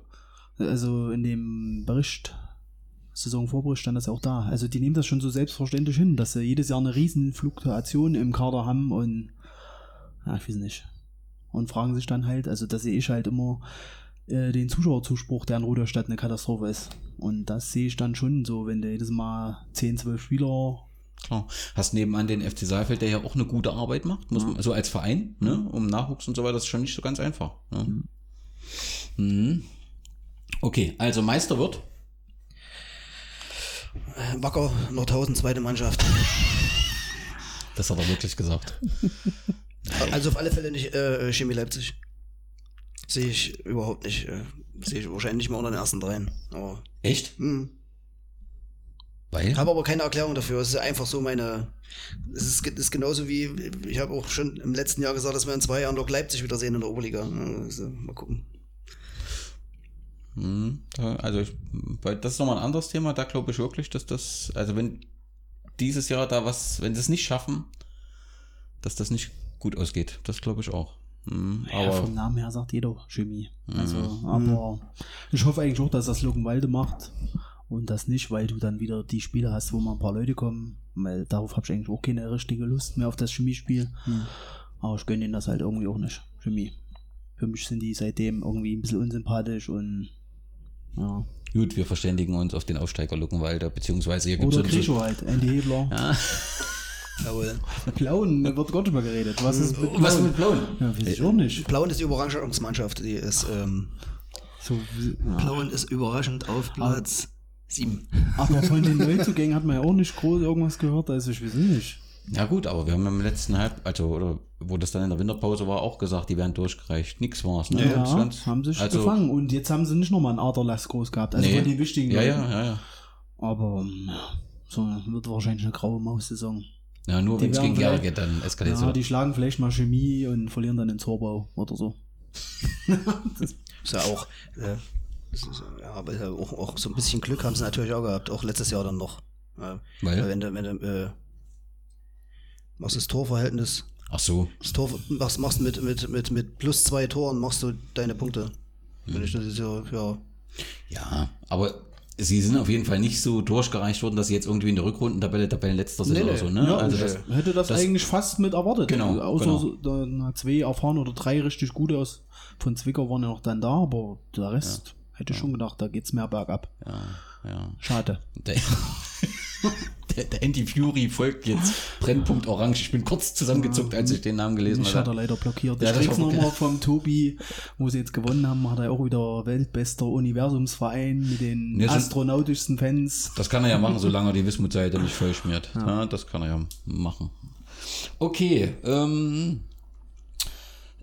Also in dem Bericht, Saisonvorbericht stand das ja auch da. Also die nehmen das schon so selbstverständlich hin, dass sie jedes Jahr eine riesen Fluktuation im Kader haben und ja, ich weiß nicht. Und fragen sich dann halt, also da sehe ich halt immer äh, den Zuschauerzuspruch, der in Ruderstadt eine Katastrophe ist. Und das sehe ich dann schon so, wenn du jedes Mal 10, 12 Spieler Klar. Hast nebenan den FC Saalfeld, der ja auch eine gute Arbeit macht, muss man, so als Verein, ne? Um Nachwuchs und so weiter, das ist schon nicht so ganz einfach. Ne? Mhm. Okay, also Meister wird. Wacker, Nordhausen, zweite Mannschaft. Das hat er wirklich gesagt. Also auf alle Fälle nicht äh, Chemie Leipzig. Sehe ich überhaupt nicht. Äh, Sehe ich wahrscheinlich nicht mal unter den ersten dreien. Aber, Echt? hm. Weil? Habe aber keine Erklärung dafür. Es ist einfach so meine. Es ist, ist genauso wie. Ich habe auch schon im letzten Jahr gesagt, dass wir in zwei Jahren Lok Leipzig wieder sehen in der Oberliga. Also, mal gucken. Mhm. Da- Also, ich, das ist nochmal ein anderes Thema. Da glaube ich wirklich, dass das, also wenn dieses Jahr da was, wenn sie es nicht schaffen, dass das nicht gut ausgeht. Das glaube ich auch. Mhm. Ja, Aber vom Namen her sagt jeder Chemie. Also, aber ich hoffe eigentlich auch, dass das Luckenwalde macht und das nicht, weil du dann wieder die Spiele hast, wo mal ein paar Leute kommen. Weil darauf habe ich eigentlich auch keine richtige Lust mehr auf das Chemiespiel. Aber ich gönne ihnen das halt irgendwie auch nicht. Chemie. Für mich sind die seitdem irgendwie ein bisschen unsympathisch und ja. gut, wir verständigen uns auf den Aufsteiger Luckenwalder, beziehungsweise hier gibt Oder es Grischo halt, Andy Hebler. Ja. Jawohl. Plauen, da wird gar nicht mehr geredet. Was ist mit Was Plauen? mit Blauen? Ja, weiß ich auch nicht. Plauen ist die Überraschungsmannschaft. Die ist, ähm, So, ja. Plauen ist überraschend auf Platz 7. Aber von den Neuzugängen hat man ja auch nicht groß irgendwas gehört, also ich weiß nicht. Ja gut, aber wir haben im letzten Halb, also oder wo das dann in der Winterpause war, auch gesagt, die werden durchgereicht. Nix war's, ne? Ja, Das ganz- haben sich also, gefangen. Und jetzt haben sie nicht nochmal einen Aderlass groß gehabt. Also Nee. von den wichtigen Ja, Leuten. ja, ja, ja. Aber ähm, ja, so wird wahrscheinlich eine graue Maus-Saison. Ja, nur Die wenn es werden gegen vielleicht- geht, dann eskaliert Ja, es. die schlagen vielleicht mal Chemie und verlieren dann den Zorbau oder so. Ist ja auch, das äh, ja, aber ja, auch, auch so ein bisschen Glück haben sie natürlich auch gehabt, auch letztes Jahr dann noch. Ja, Weil? Wenn du, wenn du, äh, machst das Torverhältnis, Ach so. das Tor machst, machst mit, mit, mit, mit plus zwei Toren machst du deine Punkte. Wenn ich das so, ja. Ja, aber sie sind auf jeden Fall nicht so durchgereicht worden, dass sie jetzt irgendwie in der Rückrundentabelle Tabellenletzter sind Nee, oder so, ne? Ja, also ich das, hätte das, das- eigentlich fast mit erwartet. Genau, Außer genau. so, da, na, zwei erfahren oder drei richtig gute aus von Zwickau waren ja noch dann da, aber der Rest hätte ich schon gedacht, da geht's mehr bergab. ja, ja. Schade. Der, der, der Anti-Fury folgt jetzt Brennpunkt Orange. Ich bin kurz zusammengezuckt, als ich den Namen gelesen Mich hat er habe. leider blockiert. Ja, ich krieg's nochmal vom Tobi, wo sie jetzt gewonnen haben, hat er auch wieder weltbester Universumsverein mit den Ja, astronautischsten Fans. Das kann er ja machen, solange er die Wismut-Seite nicht voll schmiert. Ja. das kann er ja machen. Okay, ähm,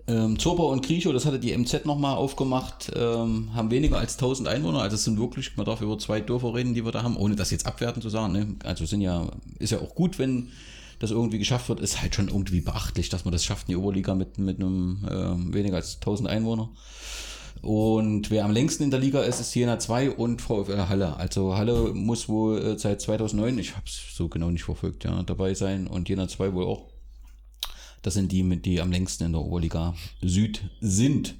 ähm, Zorba und Griecho, das hatte die MZ nochmal aufgemacht, ähm, haben weniger als 1000 Einwohner, also es sind wirklich, man darf über zwei Dörfer reden, die wir da haben, ohne das jetzt abwerten zu sagen, ne? also sind ja, ist ja auch gut, wenn das irgendwie geschafft wird, ist halt schon irgendwie beachtlich, dass man das schafft in die Oberliga mit, mit einem ähm, weniger als 1000 Einwohner. Und wer am längsten in der Liga ist, ist Jena 2 und VfL Halle. Also Halle muss wohl äh, seit 2009, ich habe es so genau nicht verfolgt, ja, dabei sein und Jena 2 wohl auch. Das sind die, die am längsten in der Oberliga Süd sind.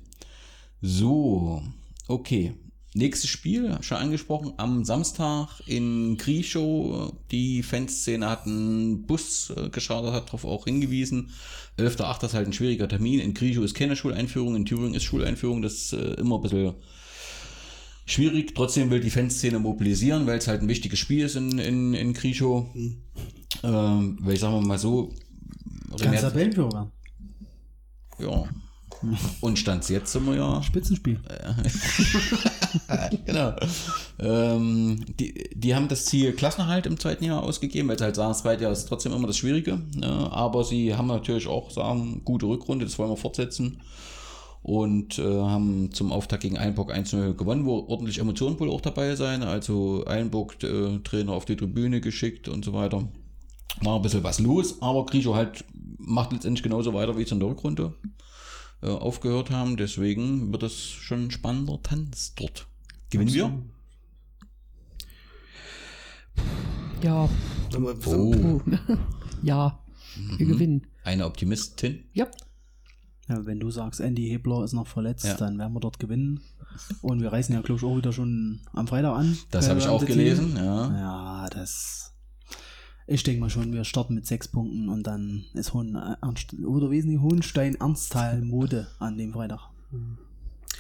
So, okay. Nächstes Spiel, schon angesprochen, am Samstag in Grischow. Die Fanszene hat einen Bus äh, geschartet, hat darauf auch hingewiesen. 11.8. ist halt ein schwieriger Termin. In Grischow ist keine Schuleinführung, in Thüringen ist Schuleinführung. Das ist äh, immer ein bisschen schwierig. Trotzdem will die Fanszene mobilisieren, weil es halt ein wichtiges Spiel ist in, in, in Krischow. Ähm, weil ich sagen wir mal so, Kannst Tabellenführer werden. ja. Und stand jetzt sind wir ja Spitzenspiel. genau. Ähm, die, die haben das Ziel Klassenerhalt im zweiten Jahr ausgegeben, weil sie halt sagen, das zweite Jahr ist trotzdem immer das Schwierige. Ne? Aber sie haben natürlich auch sagen, gute Rückrunde, das wollen wir fortsetzen. Und äh, haben zum Auftakt gegen Einburg 1-0 gewonnen, wo ordentlich Emotionen wohl auch dabei sein. Also Einburg äh, Trainer auf die Tribüne geschickt und so weiter. War ein bisschen was los, aber Griecho halt macht letztendlich genauso weiter wie es in der Rückrunde äh, aufgehört haben. Deswegen wird es schon ein spannender Tanz dort. Gewinnen wir? Ja, Oh, ja, wir gewinnen. eine Optimistin. Ja, Ja, wenn du sagst, Andy Hebler ist noch verletzt, Ja. dann werden wir dort gewinnen. Und wir reisen ja, glaube ich, auch wieder schon am Freitag an. Das Äh, habe ich am auch gelesen, ja. Ja, das. Ich denke mal schon, wir starten mit sechs Punkten und dann ist Hohen, Ernst, oder wesentlich Hohenstein Ernsthal Mode an dem Freitag.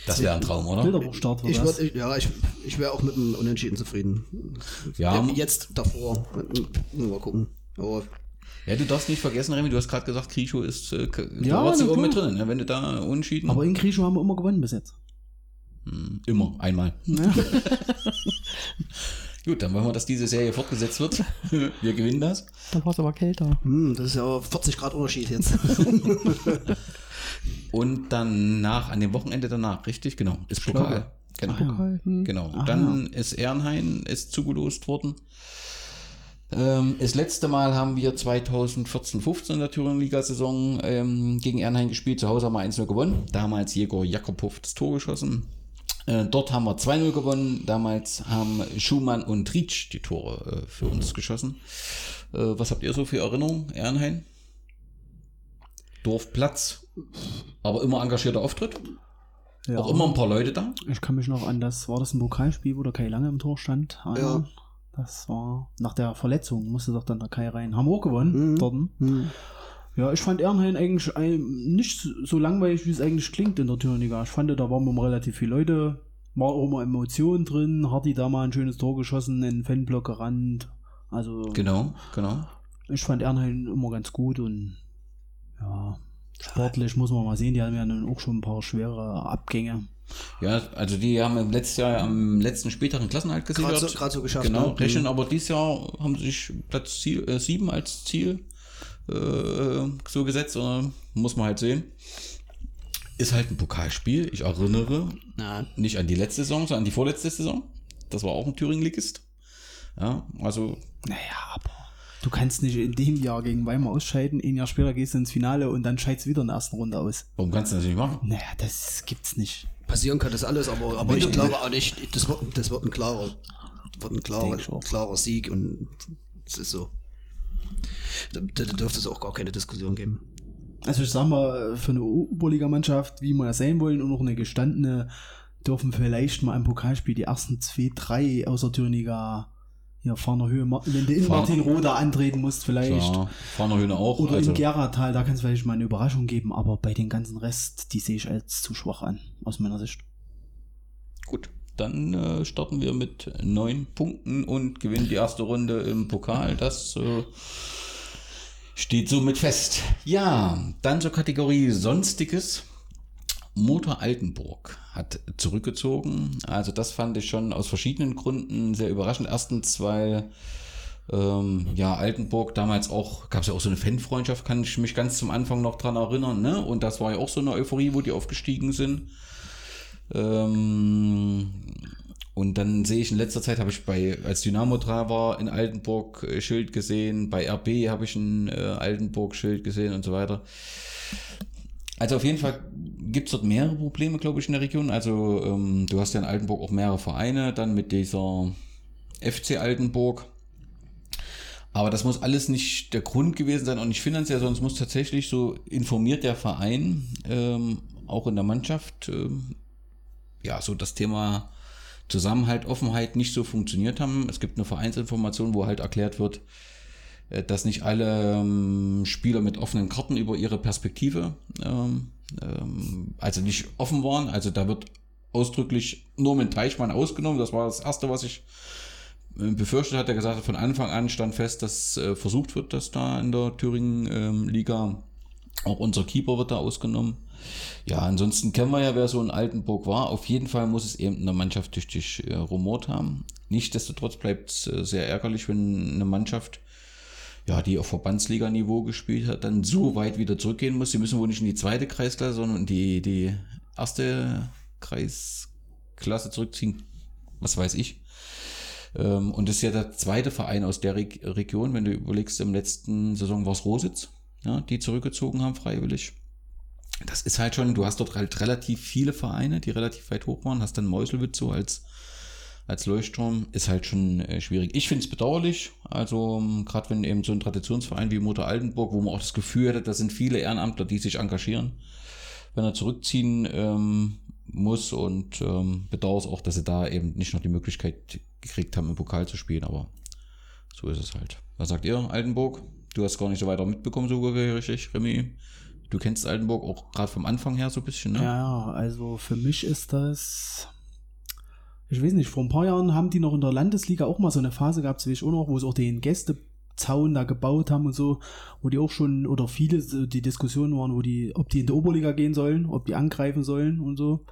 Das wäre ein Traum, oder? Bilderbuchstart Ich würd, ich, ja, ich, ich wäre auch mit einem Unentschieden zufrieden. Ja. Äh, Jetzt davor. Mal gucken. Aber Ja, du darfst nicht vergessen, Remy, du hast gerade gesagt, Krischow ist äh, Ja, oben mit drin. Ne? Wenn du da unschieden. Aber in Krischow haben wir immer gewonnen bis jetzt. Hm, immer, einmal. Ja. Gut, dann wollen wir, dass diese Serie fortgesetzt wird. wir gewinnen das. da war es aber kälter. hm, das ist ja 40 Grad Unterschied jetzt. Und danach, an dem Wochenende danach, richtig? Genau, ist Pokal. Genau. Pokal, hm. Genau. Aha. Dann ist Ehrenhain ist zugelost worden. Ähm, das letzte Mal haben wir 2014-15 in der Thüringen-Liga-Saison ähm, gegen Ehrenhain gespielt. Zu Hause haben wir 1-0 gewonnen. Damals Jäger Jakobov das Tor geschossen. Äh, dort haben wir 2-0 gewonnen. Damals haben Schumann und Rietsch die Tore äh, für uns geschossen. Äh, was habt ihr so für Erinnerungen, Ehrenhain? Dorfplatz. Aber immer engagierter Auftritt. Ja. Auch immer ein paar Leute da. Ich kann mich noch an das, war das ein Pokalspiel, wo der Kai Lange im Tor stand? Ja. Das war nach der Verletzung, musste doch dann der Kai rein. Haben wir auch gewonnen, Mhm. dort. Hm. Ja, ich fand Ehrenhain eigentlich ein, nicht so langweilig, wie es eigentlich klingt in der Thüringer. Ich fand, da waren immer relativ viele Leute, war auch immer Emotion drin, Hardy da mal ein schönes Tor geschossen, in den Fanblock gerannt. Also, Genau, genau. ich fand Ehrenhain immer ganz gut und ja, sportlich muss man mal sehen, die haben ja dann auch schon ein paar schwere Abgänge. Ja, also die haben im letzten Jahr am letzten einen Klassenhalt Gerade gesichert. so, grad so geschafft. Genau, ne? rechnen, aber dieses Jahr haben sie sich Platz Ziel, äh, 7 als Ziel äh, so gesetzt, äh, muss man halt sehen. Ist halt ein Pokalspiel. Ich erinnere Na, nicht an die letzte Saison, sondern an die vorletzte Saison. Das war auch ein Thüringen-Ligist. Ja, also Naja, aber du kannst nicht in dem Jahr gegen Weimar ausscheiden, ein Jahr später gehst du ins Finale und dann scheidest du wieder in der ersten Runde aus. warum kannst du das nicht machen? Naja, das gibt's nicht. passieren kann das alles, aber, aber ich glaube auch nicht, das wird, das wird ein klarer, wird ein klarer, klarer Sieg und es ist so. Da, da dürfte es auch gar keine Diskussion geben. Also ich sag mal, für eine Oberligamannschaft, wie wir das sein wollen und auch eine gestandene, dürfen vielleicht mal im Pokalspiel die ersten zwei, drei aus der Thüringer hier Fahner Höhe, wenn du in Fahr- Martin Roda antreten musst vielleicht. Klar, Fahnerhöhne auch. Oder also, in Geratal, da kann es vielleicht mal eine Überraschung geben, aber bei den ganzen Rest, die sehe ich als zu schwach an, aus meiner Sicht. Gut, dann äh, starten wir mit neun Punkten und gewinnen die erste Runde im Pokal. Das äh, steht somit fest. Ja, dann zur Kategorie Sonstiges. Motor Altenburg hat zurückgezogen. Also das fand ich schon aus verschiedenen Gründen sehr überraschend. Erstens, weil ähm, ja, Altenburg damals auch, gab es ja auch so eine Fanfreundschaft, kann ich mich ganz zum Anfang noch dran erinnern, ne? Und das war ja auch so eine Euphorie, wo die aufgestiegen sind. Ähm, und dann sehe ich in letzter Zeit, habe ich bei, als Dynamo da war, in Altenburg äh, Schild gesehen, bei RB habe ich ein äh, Altenburg Schild gesehen und so weiter. Also auf jeden Fall gibt es dort mehrere Probleme, glaube ich, in der Region. Also ähm, du hast ja in Altenburg auch mehrere Vereine, dann mit dieser FC Altenburg. Aber das muss alles nicht der Grund gewesen sein und nicht finanziell, sondern es muss tatsächlich so informiert der Verein, ähm, auch in der Mannschaft, ähm, ja, so das Thema Zusammenhalt, Offenheit nicht so funktioniert haben. Es gibt eine Vereinsinformation, wo halt erklärt wird, äh, dass nicht alle ähm, Spieler mit offenen Karten über ihre Perspektive, ähm, ähm, also nicht offen waren. Also da wird ausdrücklich nur mit Teichmann ausgenommen. Das war das Erste, was ich äh, befürchtet hatte. Er gesagt von Anfang an stand fest, dass äh, versucht wird, dass da in der Thüringen-Liga auch unser Keeper wird da ausgenommen. Ja, ansonsten kennen wir ja, wer so in Altenburg war. Auf jeden Fall muss es eben eine Mannschaft tüchtig äh, rumort haben. Nichtsdestotrotz bleibt es äh, sehr ärgerlich, wenn eine Mannschaft, ja, die auf Verbandsliga-Niveau gespielt hat, dann so weit wieder zurückgehen muss. Sie müssen wohl nicht in die zweite Kreisklasse, sondern in die, die erste Kreisklasse zurückziehen. Was weiß ich. Ähm, und das ist ja der zweite Verein aus der Re Region. Wenn du überlegst, im letzten Saison war es Rositz, ja, die zurückgezogen haben freiwillig das ist halt schon, du hast dort halt relativ viele Vereine, die relativ weit hoch waren, hast dann Meuselwitz so als, als Leuchtturm, ist halt schon äh, schwierig. Ich finde es bedauerlich, also ähm, gerade wenn eben so ein Traditionsverein wie Motor Altenburg, wo man auch das Gefühl hat, da sind viele Ehrenamtler, die sich engagieren, wenn er zurückziehen ähm, muss und ähm, bedauere es auch, dass sie da eben nicht noch die Möglichkeit gekriegt haben, im Pokal zu spielen, aber so ist es halt. Was sagt ihr, Altenburg? Du hast gar nicht so weiter mitbekommen, so richtig, Remy. Du kennst Altenburg auch gerade vom Anfang her so ein bisschen, ne? Ja, also für mich ist das. Ich weiß nicht, vor ein paar Jahren haben die noch in der Landesliga auch mal so eine Phase gehabt, wie ich auch noch, wo sie auch den Gästezaun da gebaut haben und so, wo die auch schon, oder viele die Diskussionen waren, wo die, ob die in die Oberliga gehen sollen, ob die angreifen sollen und so.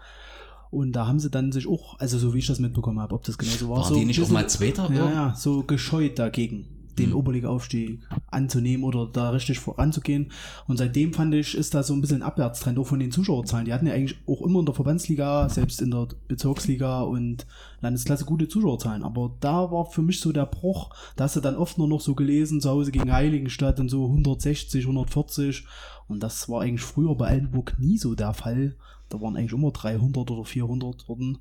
Und da haben sie dann sich auch, also so wie ich das mitbekommen habe, ob das genau so war. War so die nicht auch mal Zweiter? Ja, ja, so gescheut dagegen den Hm. Oberliga-Aufstieg anzunehmen oder da richtig voranzugehen. Und seitdem fand ich, ist da so ein bisschen ein Abwärtstrend auch von den Zuschauerzahlen. Die hatten ja eigentlich auch immer in der Verbandsliga, selbst in der Bezirksliga und Landesklasse gute Zuschauerzahlen. Aber da war für mich so der Bruch, da hast du dann oft nur noch so gelesen, zu Hause gegen Heiligenstadt und so 160, 140. Und das war eigentlich früher bei Altenburg nie so der Fall. Da waren eigentlich immer 300 oder 400 drin.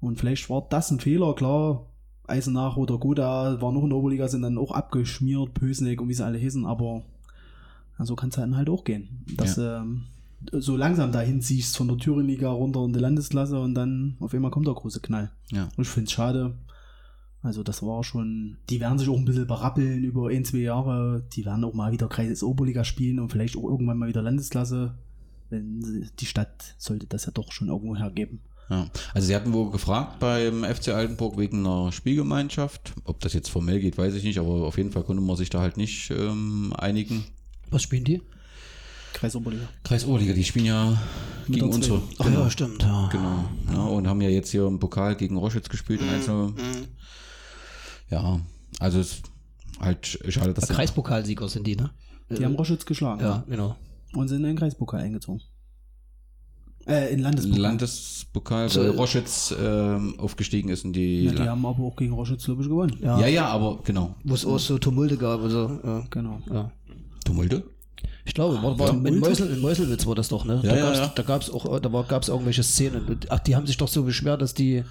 Und vielleicht war das ein Fehler, klar. Eisenach oder Goda waren noch in der Oberliga, sind dann auch abgeschmiert, Pösneck und wie sie alle hießen, aber ja, so kann es dann halt auch gehen. Dass du ähm, so langsam dahin ziehst von der Thüringenliga runter in die Landesklasse und dann auf einmal kommt der große Knall. Ja. Und ich finde es schade. Also das war schon, die werden sich auch ein bisschen berappeln über ein, zwei Jahre. Die werden auch mal wieder Kreises Oberliga spielen und vielleicht auch irgendwann mal wieder Landesklasse. Wenn die Stadt sollte das ja doch schon irgendwo hergeben. Ja. Also sie hatten wohl gefragt beim FC Altenburg wegen einer Spielgemeinschaft. Ob das jetzt formell geht, weiß ich nicht, aber auf jeden Fall konnte man sich da halt nicht ähm, einigen. Was spielen die? Kreis Oberliga. Kreis Oberliga, die spielen ja Mit gegen unsere. Ach ja, stimmt, ja. Genau. Ja, und haben ja jetzt hier im Pokal gegen Roschitz gespielt. Mhm, in Einzel ja, also es ist halt schade, dass Kreispokalsieger sind die, ne? Die haben Roschitz geschlagen. Ja, genau. Und sind in den Kreispokal eingezogen. Äh, in Landespokal. Landespokal, So, weil Roschitz ähm, aufgestiegen ist in die. ja, die haben aber auch gegen Roschitz, glaube ich, gewonnen. Ja. ja, ja, aber genau. Wo es auch so Tumulte gab, also, ja. Genau. ja. Tumulte? Ich glaube, war, war in, Meusel, in Meuselwitz war das doch, ne? Ja, da ja, gab's, ja. da gab's auch, da war, gab's irgendwelche Szenen. Ach, die haben sich doch so beschwert, dass die,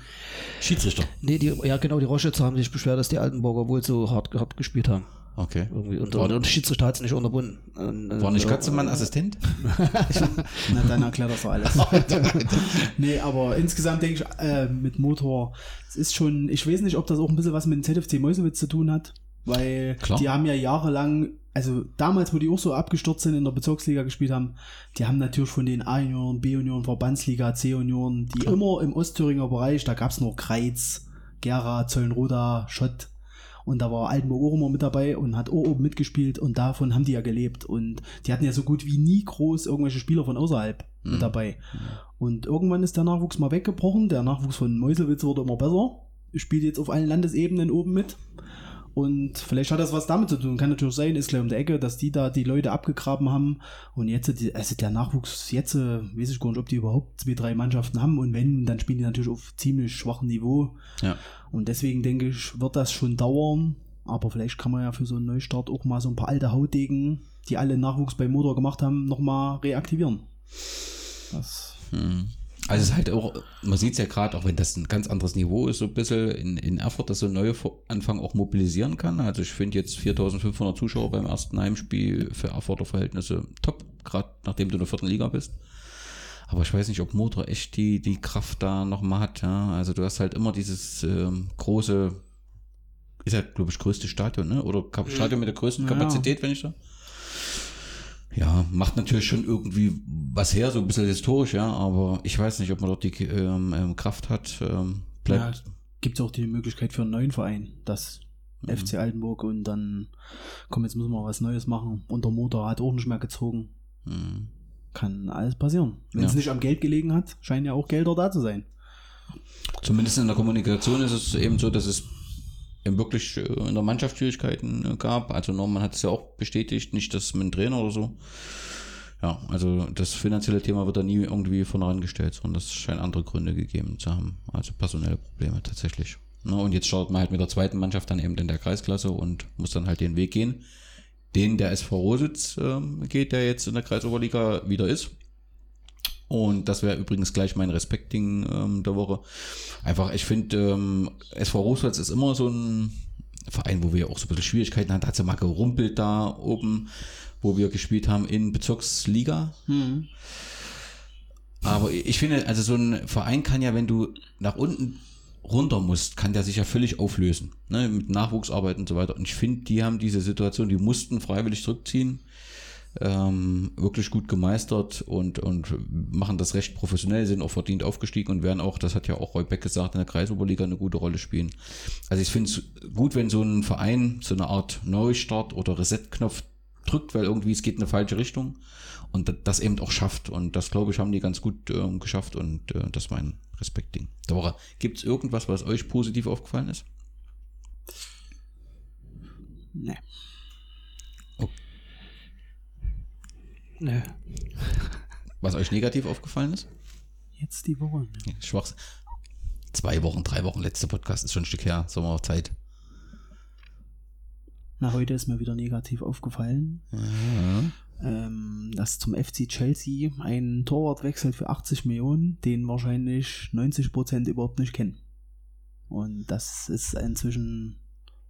Schiedsrichter. nee, die, ja genau, die Roschitzer haben sich beschwert, dass die Altenburger wohl so hart, hart gespielt haben. Okay. Irgendwie. Und, War- und, Schiedsrichter hat es nicht unterbunden. Und, War nicht äh, Katzemann Assistent? Na, dann erklärt das doch alles. nee, aber insgesamt denke ich, äh, mit Motor, es ist schon, ich weiß nicht, ob das auch ein bisschen was mit dem ZFC Meuselwitz zu tun hat, weil Klar. die haben ja jahrelang, also damals, wo die auch so abgestürzt sind, in der Bezirksliga gespielt haben, die haben natürlich von den A-Junioren, B-Junioren, Verbandsliga, C-Junioren, die immer im Ostthüringer Bereich, da gab es noch Kreiz, Gera, Zöllenroda, Schott, und da war Altenburg auch immer mit dabei und hat auch oben mitgespielt und davon haben die ja gelebt. Und die hatten ja so gut wie nie groß irgendwelche Spieler von außerhalb mit dabei. Und irgendwann ist der Nachwuchs mal weggebrochen. Der Nachwuchs von Meuselwitz wurde immer besser. Spielt jetzt auf allen Landesebenen oben mit. Und vielleicht hat das was damit zu tun. Kann natürlich sein, ist gleich um die Ecke, dass die da die Leute abgegraben haben. Und jetzt, also der Nachwuchs, jetzt äh, weiß ich gar nicht, ob die überhaupt zwei, drei Mannschaften haben. Und wenn, dann spielen die natürlich auf ziemlich schwachem Niveau. Ja. Und deswegen denke ich, wird das schon dauern. Aber vielleicht kann man ja für so einen Neustart auch mal so ein paar alte Hautdegen, die alle Nachwuchs bei Motor gemacht haben, nochmal reaktivieren. Das, Hm. Also es ist halt auch, man sieht es ja gerade, auch wenn das ein ganz anderes Niveau ist, so ein bisschen in, in Erfurt, dass so ein neuer Anfang auch mobilisieren kann. Also ich finde jetzt 4500 Zuschauer beim ersten Heimspiel für Erfurter Verhältnisse top, gerade nachdem du in der vierten Liga bist. Aber ich weiß nicht, ob Motor echt die, die Kraft da nochmal hat. Ja? Also du hast halt immer dieses ähm, große, ist ja, glaube ich, größte Stadion, ne? Oder Kap- Stadion mit der größten Ja. Kapazität, wenn ich da. Ja, macht natürlich schon irgendwie was her, so ein bisschen historisch, ja, aber ich weiß nicht, ob man dort die ähm, ähm, Kraft hat. Ähm, bleibt. Ja, gibt es auch die Möglichkeit für einen neuen Verein, das Mhm. FC Altenburg und dann, komm, jetzt müssen wir was Neues machen. Und der Motor hat auch nicht mehr gezogen. Mhm. Kann alles passieren. Wenn es Ja. nicht am Geld gelegen hat, scheinen ja auch Gelder da zu sein. Zumindest in der Kommunikation ist es eben so, dass es wirklich äh, in der Mannschaft Schwierigkeiten äh, gab. Also Norman hat es ja auch bestätigt, nicht das mit dem Trainer oder so. Ja, also das finanzielle Thema wird da nie irgendwie von herangestellt, sondern das scheint andere Gründe gegeben zu haben. Also personelle Probleme tatsächlich. Na, und jetzt startet man halt mit der zweiten Mannschaft dann eben in der Kreisklasse und muss dann halt den Weg gehen, den der SV Rositz ähm, geht, der jetzt in der Kreisoberliga wieder ist. Und das wäre übrigens gleich mein Respekting ähm, der Woche. Einfach, ich finde, ähm, SV Roswitz ist immer so ein Verein, wo wir auch so ein bisschen Schwierigkeiten hatten. Da hat sie mal gerumpelt da oben, wo wir gespielt haben in Bezirksliga. Aber ich finde, also so ein Verein kann ja, wenn du nach unten runter musst, kann der sich ja völlig auflösen. Ne? Mit Nachwuchsarbeit und so weiter. Und ich finde, die haben diese Situation, die mussten freiwillig zurückziehen ähm, wirklich gut gemeistert und, und machen das recht professionell, sind auch verdient aufgestiegen und werden auch, das hat ja auch Roy Beck gesagt, in der Kreisoberliga eine gute Rolle spielen. Also ich finde es gut, wenn so ein Verein so eine Art Neustart oder Reset-Knopf drückt, weil irgendwie es geht in eine falsche Richtung und da- das eben auch schafft. Und das, glaube ich, haben die ganz gut ähm, geschafft und äh, das ist mein Respektding. Woche. Gibt es irgendwas, was euch positiv aufgefallen ist? Nee. Nö. Was euch negativ aufgefallen ist? Jetzt die Woche. Schwachs. Zwei Wochen, drei Wochen, letzter Podcast ist schon ein Stück her, Sommerzeit. Na, heute ist mir wieder negativ aufgefallen, ähm, dass zum FC Chelsea ein Torwart wechselt für 80 Millionen, den wahrscheinlich 90 Prozent überhaupt nicht kennen. Und das ist inzwischen,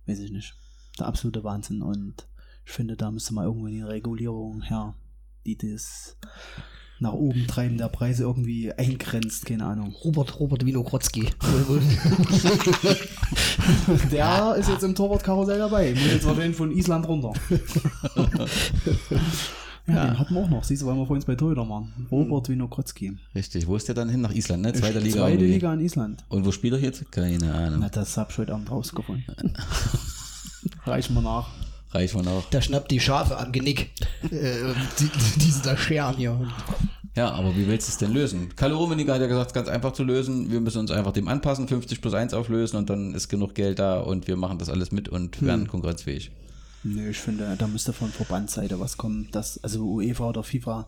weiß ich nicht, der absolute Wahnsinn. Und ich finde, da müsste mal irgendwo eine Regulierung her, die das nach oben treiben der Preise irgendwie eingrenzt, keine Ahnung. Robert, Robert Winokrotzki. Der ist jetzt im Torwartkarussell dabei. Muss jetzt wahrscheinlich von Island runter. ja, den hatten wir auch noch. Siehst du, weil wir vorhin bei Torhüter waren. Robert Winokrotzki. Richtig. Wo ist der dann hin? Nach Island, ne? Zweite Liga. Zweite irgendwie. Liga in Island. Und wo spielt er jetzt? Keine Ahnung. Na, das hab ich heute Abend rausgefunden. Reichen wir nach. Reicht man auch. Der schnappt die Schafe am Genick. äh, die, diese da scheren hier. Ja, aber wie willst du es denn lösen? Kalle Rummenigge hat ja gesagt, ganz einfach zu lösen. Wir müssen uns einfach dem anpassen, 50 plus 1 auflösen und dann ist genug Geld da und wir machen das alles mit und werden konkurrenzfähig. Nö, ich finde, da müsste von Verbandsseite was kommen, dass, also UEFA oder FIFA,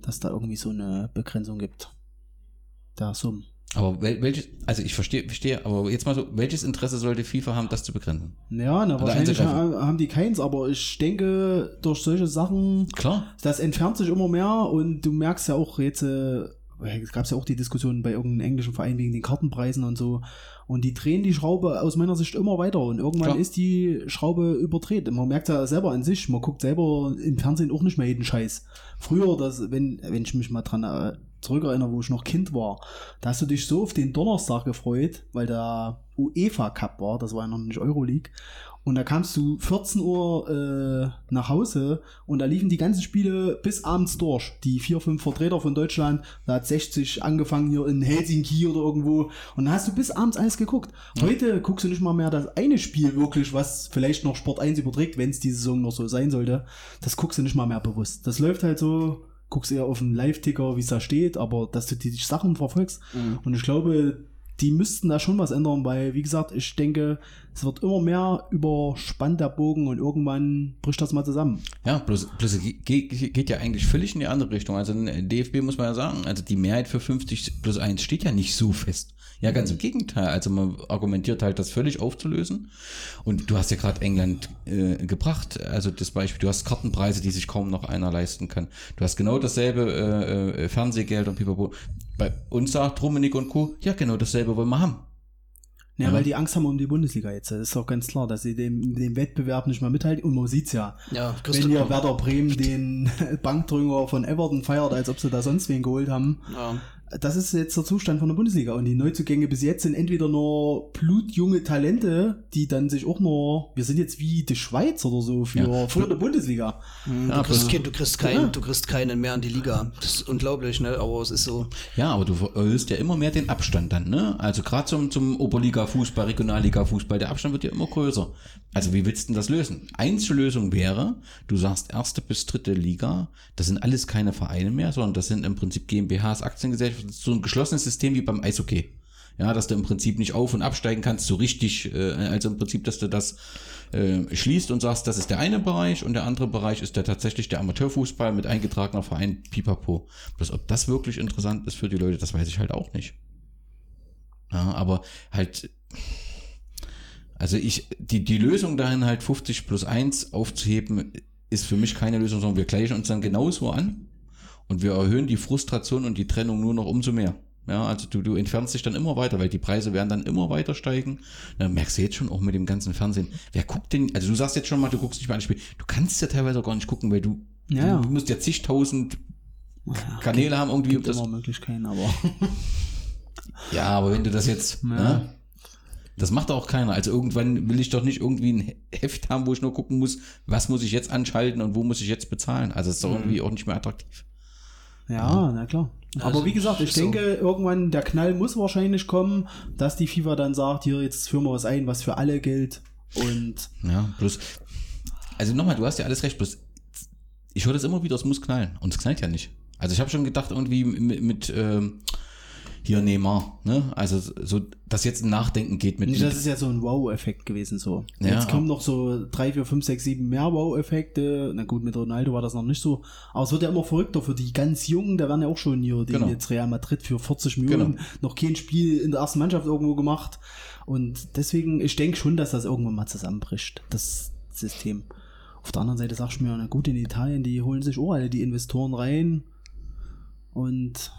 dass da irgendwie so eine Begrenzung gibt. Der Summen. Aber wel, welches, also ich verstehe, verstehe, aber jetzt mal so, welches Interesse sollte FIFA haben, das zu begrenzen? Ja, na, Oder wahrscheinlich ha- haben die keins, aber ich denke, durch solche Sachen Klar. das entfernt sich immer mehr und du merkst ja auch jetzt, äh, es gab ja auch die Diskussion bei irgendeinem englischen Verein wegen den Kartenpreisen und so. Und die drehen die Schraube aus meiner Sicht immer weiter und irgendwann Klar. ist die Schraube überdreht. Man merkt ja selber an sich, man guckt selber im Fernsehen auch nicht mehr jeden Scheiß. Früher, das, wenn, wenn ich mich mal dran äh, zurückerinnere, wo ich noch Kind war, da hast du dich so auf den Donnerstag gefreut, weil der UEFA Cup war, das war ja noch nicht Euroleague. Und da kamst du 14 Uhr äh, nach Hause und da liefen die ganzen Spiele bis abends durch. Die vier, fünf Vertreter von Deutschland, da hat 60 angefangen hier in Helsinki oder irgendwo. Und dann hast du bis abends alles geguckt. Heute guckst du nicht mal mehr das eine Spiel wirklich, was vielleicht noch Sport 1 überträgt, wenn es diese Saison noch so sein sollte. Das guckst du nicht mal mehr bewusst. Das läuft halt so, guckst eher auf den Live-Ticker, wie es da steht, aber dass du die Sachen verfolgst. Und ich glaube, die müssten da schon was ändern, weil, wie gesagt, ich denke, es wird immer mehr überspannt der Bogen und irgendwann bricht das mal zusammen. Ja, bloß, bloß geht, ja eigentlich völlig in die andere Richtung. Also ein DFB muss man ja sagen, also die Mehrheit für 50 plus 1 steht ja nicht so fest. Ja, ganz im Gegenteil. Also man argumentiert halt, das völlig aufzulösen. Und du hast ja gerade England äh, gebracht. Also das Beispiel, du hast Kartenpreise, die sich kaum noch einer leisten kann. Du hast genau dasselbe äh, äh, Fernsehgeld und pipapo. Bei uns sagt Rummenig und Co., ja genau dasselbe wollen wir haben. Ja, Ja. weil die Angst haben um die Bundesliga jetzt. Das ist doch ganz klar, dass sie dem, dem Wettbewerb nicht mehr mithalten. Und man sieht's ja. Ja, Wenn hier Werder Bremen den Bankdrünger von Everton feiert, als ob sie da sonst wen geholt haben. Ja. Das ist jetzt der Zustand von der Bundesliga. Und die Neuzugänge bis jetzt sind entweder nur blutjunge Talente, die dann sich auch nur, wir sind jetzt wie die Schweiz oder so für, Ja. für die Bundesliga. Hm, Ja, du, kriegst, du, kriegst keinen, du kriegst keinen mehr in die Liga. Das ist unglaublich, ne? aber es ist so. Ja, aber du erhöhst ja immer mehr den Abstand dann, ne? Also gerade zum, zum Oberliga-Fußball, Regionalliga-Fußball, der Abstand wird ja immer größer. Also wie willst du denn das lösen? Einzige Lösung wäre, du sagst erste bis dritte Liga, das sind alles keine Vereine mehr, sondern das sind im Prinzip GmbHs, Aktiengesellschaften, so ein geschlossenes System wie beim Eishockey. Ja, dass du im Prinzip nicht auf- und absteigen kannst, so richtig, äh, also im Prinzip, dass du das äh, schließt und sagst, das ist der eine Bereich und der andere Bereich ist der tatsächlich der Amateurfußball mit eingetragener Verein Pipapo. Bloß ob das wirklich interessant ist für die Leute, das weiß ich halt auch nicht. Ja, aber halt, also ich, die, die Lösung dahin halt 50 plus 1 aufzuheben, ist für mich keine Lösung, sondern wir gleichen uns dann genauso an und wir erhöhen die Frustration und die Trennung nur noch umso mehr. Ja, also du, du entfernst dich dann immer weiter, weil die Preise werden dann immer weiter steigen. Dann merkst du jetzt schon auch mit dem ganzen Fernsehen. Wer guckt denn, also du sagst jetzt schon mal, du guckst nicht mal ein Spiel. Du kannst ja teilweise auch gar nicht gucken, weil du, Ja, ja. du musst ja zigtausend Kanäle haben irgendwie. Gibt Das, immer Möglichkeiten, aber ja, aber wenn du das jetzt, Ja. ne, das macht auch keiner. Also irgendwann will ich doch nicht irgendwie ein Heft haben, wo ich nur gucken muss, was muss ich jetzt anschalten und wo muss ich jetzt bezahlen. Also es ist doch irgendwie auch nicht mehr attraktiv. Ja, na klar. Also, aber wie gesagt, ich so. denke, irgendwann der Knall muss wahrscheinlich kommen, dass die FIFA dann sagt, hier, jetzt führen wir was ein, was für alle gilt. Und Ja, bloß, also nochmal, du hast ja alles recht, bloß ich höre das immer wieder, es muss knallen. Und es knallt ja nicht. Also ich habe schon gedacht, irgendwie mit, mit ähm, hier Neymar, ne? Also so, dass jetzt ein Nachdenken geht mit, das ist ja so ein Wow-Effekt gewesen so. Ja, Jetzt kommen noch so drei, vier, fünf, sechs, sieben mehr Wow-Effekte. Na gut, mit Ronaldo war das noch nicht so. Aber es wird ja immer verrückter für die ganz Jungen. Da werden ja auch schon hier die Genau. jetzt Real Madrid für 40 Millionen Genau. noch kein Spiel in der ersten Mannschaft irgendwo gemacht. Und deswegen, ich denke schon, dass das irgendwann mal zusammenbricht, das System. Auf der anderen Seite sagst du mir, na gut, in Italien, die holen sich auch alle die Investoren rein und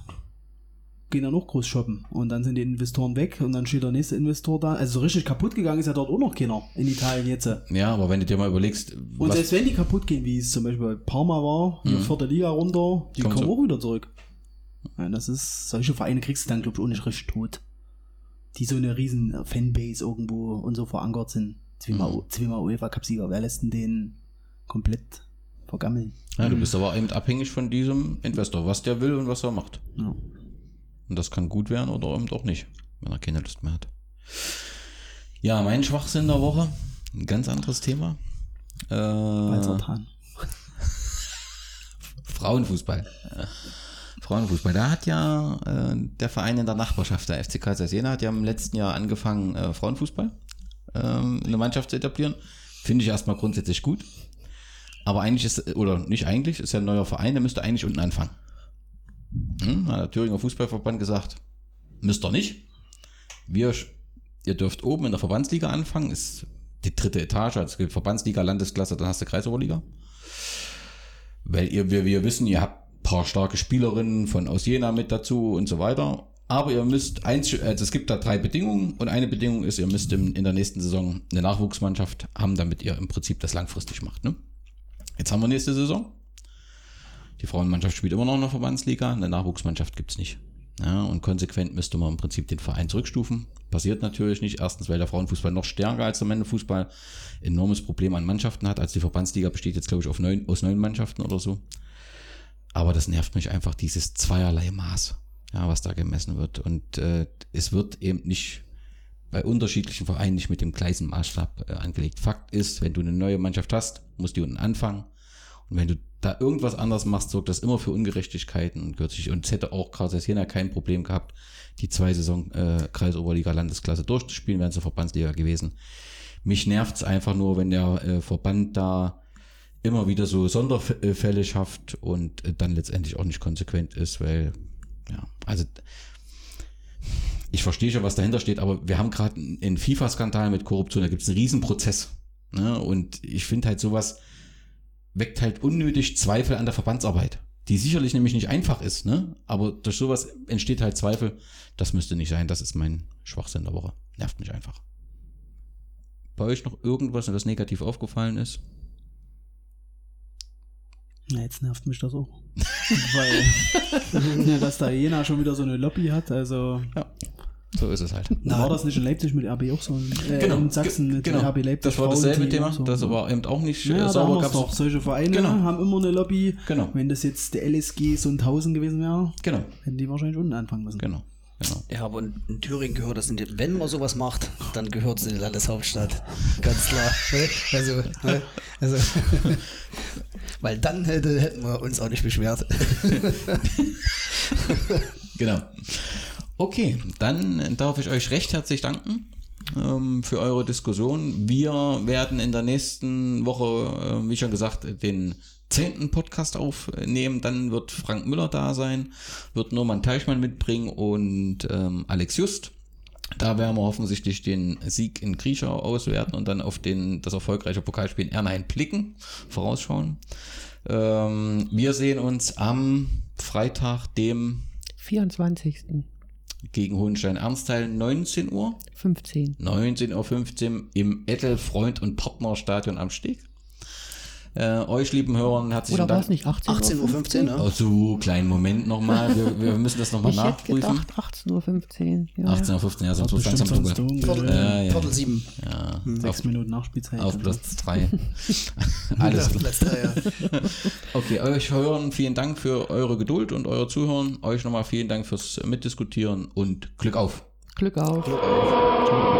gehen dann auch groß shoppen. Und dann sind die Investoren weg und dann steht der nächste Investor da. Also so richtig kaputt gegangen ist ja dort auch noch keiner in Italien jetzt. ja, aber wenn du dir mal überlegst, Und selbst wenn die kaputt gehen, wie es zum Beispiel bei Parma war, hier Mhm. vierte Liga runter, die Kommen kommen so. auch wieder zurück. Ja, das ist, solche Vereine kriegst du dann, glaube ich, auch nicht richtig tot. Die so eine riesen Fanbase irgendwo und so verankert sind. Zweimal, Mhm. zweimal UEFA Cup-Sieger, wer lässt denn den komplett vergammeln? ja, du bist aber eben abhängig von diesem Investor, was der will und was er macht. Ja. Und das kann gut werden oder eben auch nicht, wenn er keine Lust mehr hat. Ja, mein Schwachsinn der Woche, ein ganz anderes Thema. Äh, Walzertan. Frauenfußball. Frauenfußball. Da hat ja äh, der Verein in der Nachbarschaft, der FC Kaiser Jena, hat ja im letzten Jahr angefangen, äh, Frauenfußball ähm, in der Mannschaft zu etablieren. Finde ich erstmal grundsätzlich gut. Aber eigentlich ist, oder nicht eigentlich, ist ja ein neuer Verein, der müsste eigentlich unten anfangen. Hm, hat der Thüringer Fußballverband gesagt, müsst ihr nicht. Wir, ihr dürft oben in der Verbandsliga anfangen, ist die dritte Etage, also es Verbandsliga, Landesklasse, dann hast du Kreisoberliga. Weil ihr, wir, wir wissen, ihr habt ein paar starke Spielerinnen von aus Jena mit dazu und so weiter. Aber ihr müsst eins, also es gibt da drei Bedingungen und eine Bedingung ist, ihr müsst im, in der nächsten Saison eine Nachwuchsmannschaft haben, damit ihr im Prinzip das langfristig macht. Ne? Jetzt haben wir nächste Saison. Die Frauenmannschaft spielt immer noch in der Verbandsliga, eine Nachwuchsmannschaft gibt's nicht. Ja, und konsequent müsste man im Prinzip den Verein zurückstufen. Passiert natürlich nicht. Erstens, weil der Frauenfußball noch stärker als der Männerfußball enormes Problem an Mannschaften hat. Also die Verbandsliga besteht jetzt, glaube ich, auf neun, aus neun Mannschaften oder so. Aber das nervt mich einfach, dieses zweierlei Maß, ja, was da gemessen wird. Und äh, es wird eben nicht bei unterschiedlichen Vereinen nicht mit dem gleichen Maßstab äh, angelegt. Fakt ist, wenn du eine neue Mannschaft hast, musst du unten anfangen. Und wenn du da irgendwas anders machst, sorgt das immer für Ungerechtigkeiten und kürzlich. Und es hätte auch Kraus Jena kein Problem gehabt, die zwei Saison äh, Kreisoberliga Landesklasse durchzuspielen, wären sie Verbandsliga gewesen. Mich nervt's einfach nur, wenn der äh, Verband da immer wieder so Sonderfälle schafft und äh, dann letztendlich auch nicht konsequent ist, weil, ja, also ich verstehe schon, was dahinter steht, aber wir haben gerade einen FIFA-Skandal mit Korruption, da gibt es einen Riesenprozess. Ne? Und ich finde halt sowas weckt halt unnötig Zweifel an der Verbandsarbeit, die sicherlich nämlich nicht einfach ist, ne? aber durch sowas entsteht halt Zweifel. Das müsste nicht sein, das ist mein Schwachsinn der Woche. Nervt mich einfach. Bei euch noch irgendwas, das negativ aufgefallen ist? Na, jetzt nervt mich das auch. Weil, ja, dass da Jena schon wieder so eine Lobby hat, also Ja, so ist es halt. war das nicht in Leipzig mit RB auch so? Äh, in Sachsen mit genau. RB Leipzig. Das war dasselbe Thema. so. Das war eben auch nicht ja, da haben sauber. wir's Gab's doch. Solche Vereine Genau. haben immer eine Lobby. Genau. Wenn das jetzt der LSG so ein 1000 gewesen wäre, Genau, hätten die wahrscheinlich unten anfangen müssen. genau, genau. Ja, aber in, in Thüringen gehört das, in die, wenn man sowas macht, dann gehört es in die Landeshauptstadt. Ganz klar. also, ne? also weil dann hätte, hätten wir uns auch nicht beschwert. Genau. Okay, dann darf ich euch recht herzlich danken ähm, für eure Diskussion. Wir werden in der nächsten Woche, äh, wie schon gesagt, den zehnten Podcast aufnehmen. Dann wird Frank Müller da sein, wird Norman Teichmann mitbringen und ähm, Alex Just. Da werden wir offensichtlich den Sieg in Griechau auswerten und dann auf den, das erfolgreiche Pokalspiel in Ernheim blicken, vorausschauen. Ähm, wir sehen uns am Freitag, dem 24. gegen Hohenstein-Ernsthal 19 Uhr. 15. 19.15 Uhr im Ettel Freund und Partnerstadion am Steg. Äh, euch lieben Hörern herzlichen Oder war es nicht 18 18.15 Uhr, ne? Oh, so, kleinen Moment nochmal. Wir, wir müssen das nochmal Ich hätte nachprüfen. gedacht 18.15 Uhr. Ja, 18.15 Uhr, ja, sonst wird es langsam dunkel. dunkel. Viertel, Ja, ja. Viertel sieben. Ja, Sechs auf, Minuten Nachspielzeit. auf Platz 3. Alles klar. Platz drei, ja. Okay, euch Hörern vielen Dank für eure Geduld und euer Zuhören. Euch nochmal vielen Dank fürs Mitdiskutieren und Glück auf. Glück auf. Glück auf.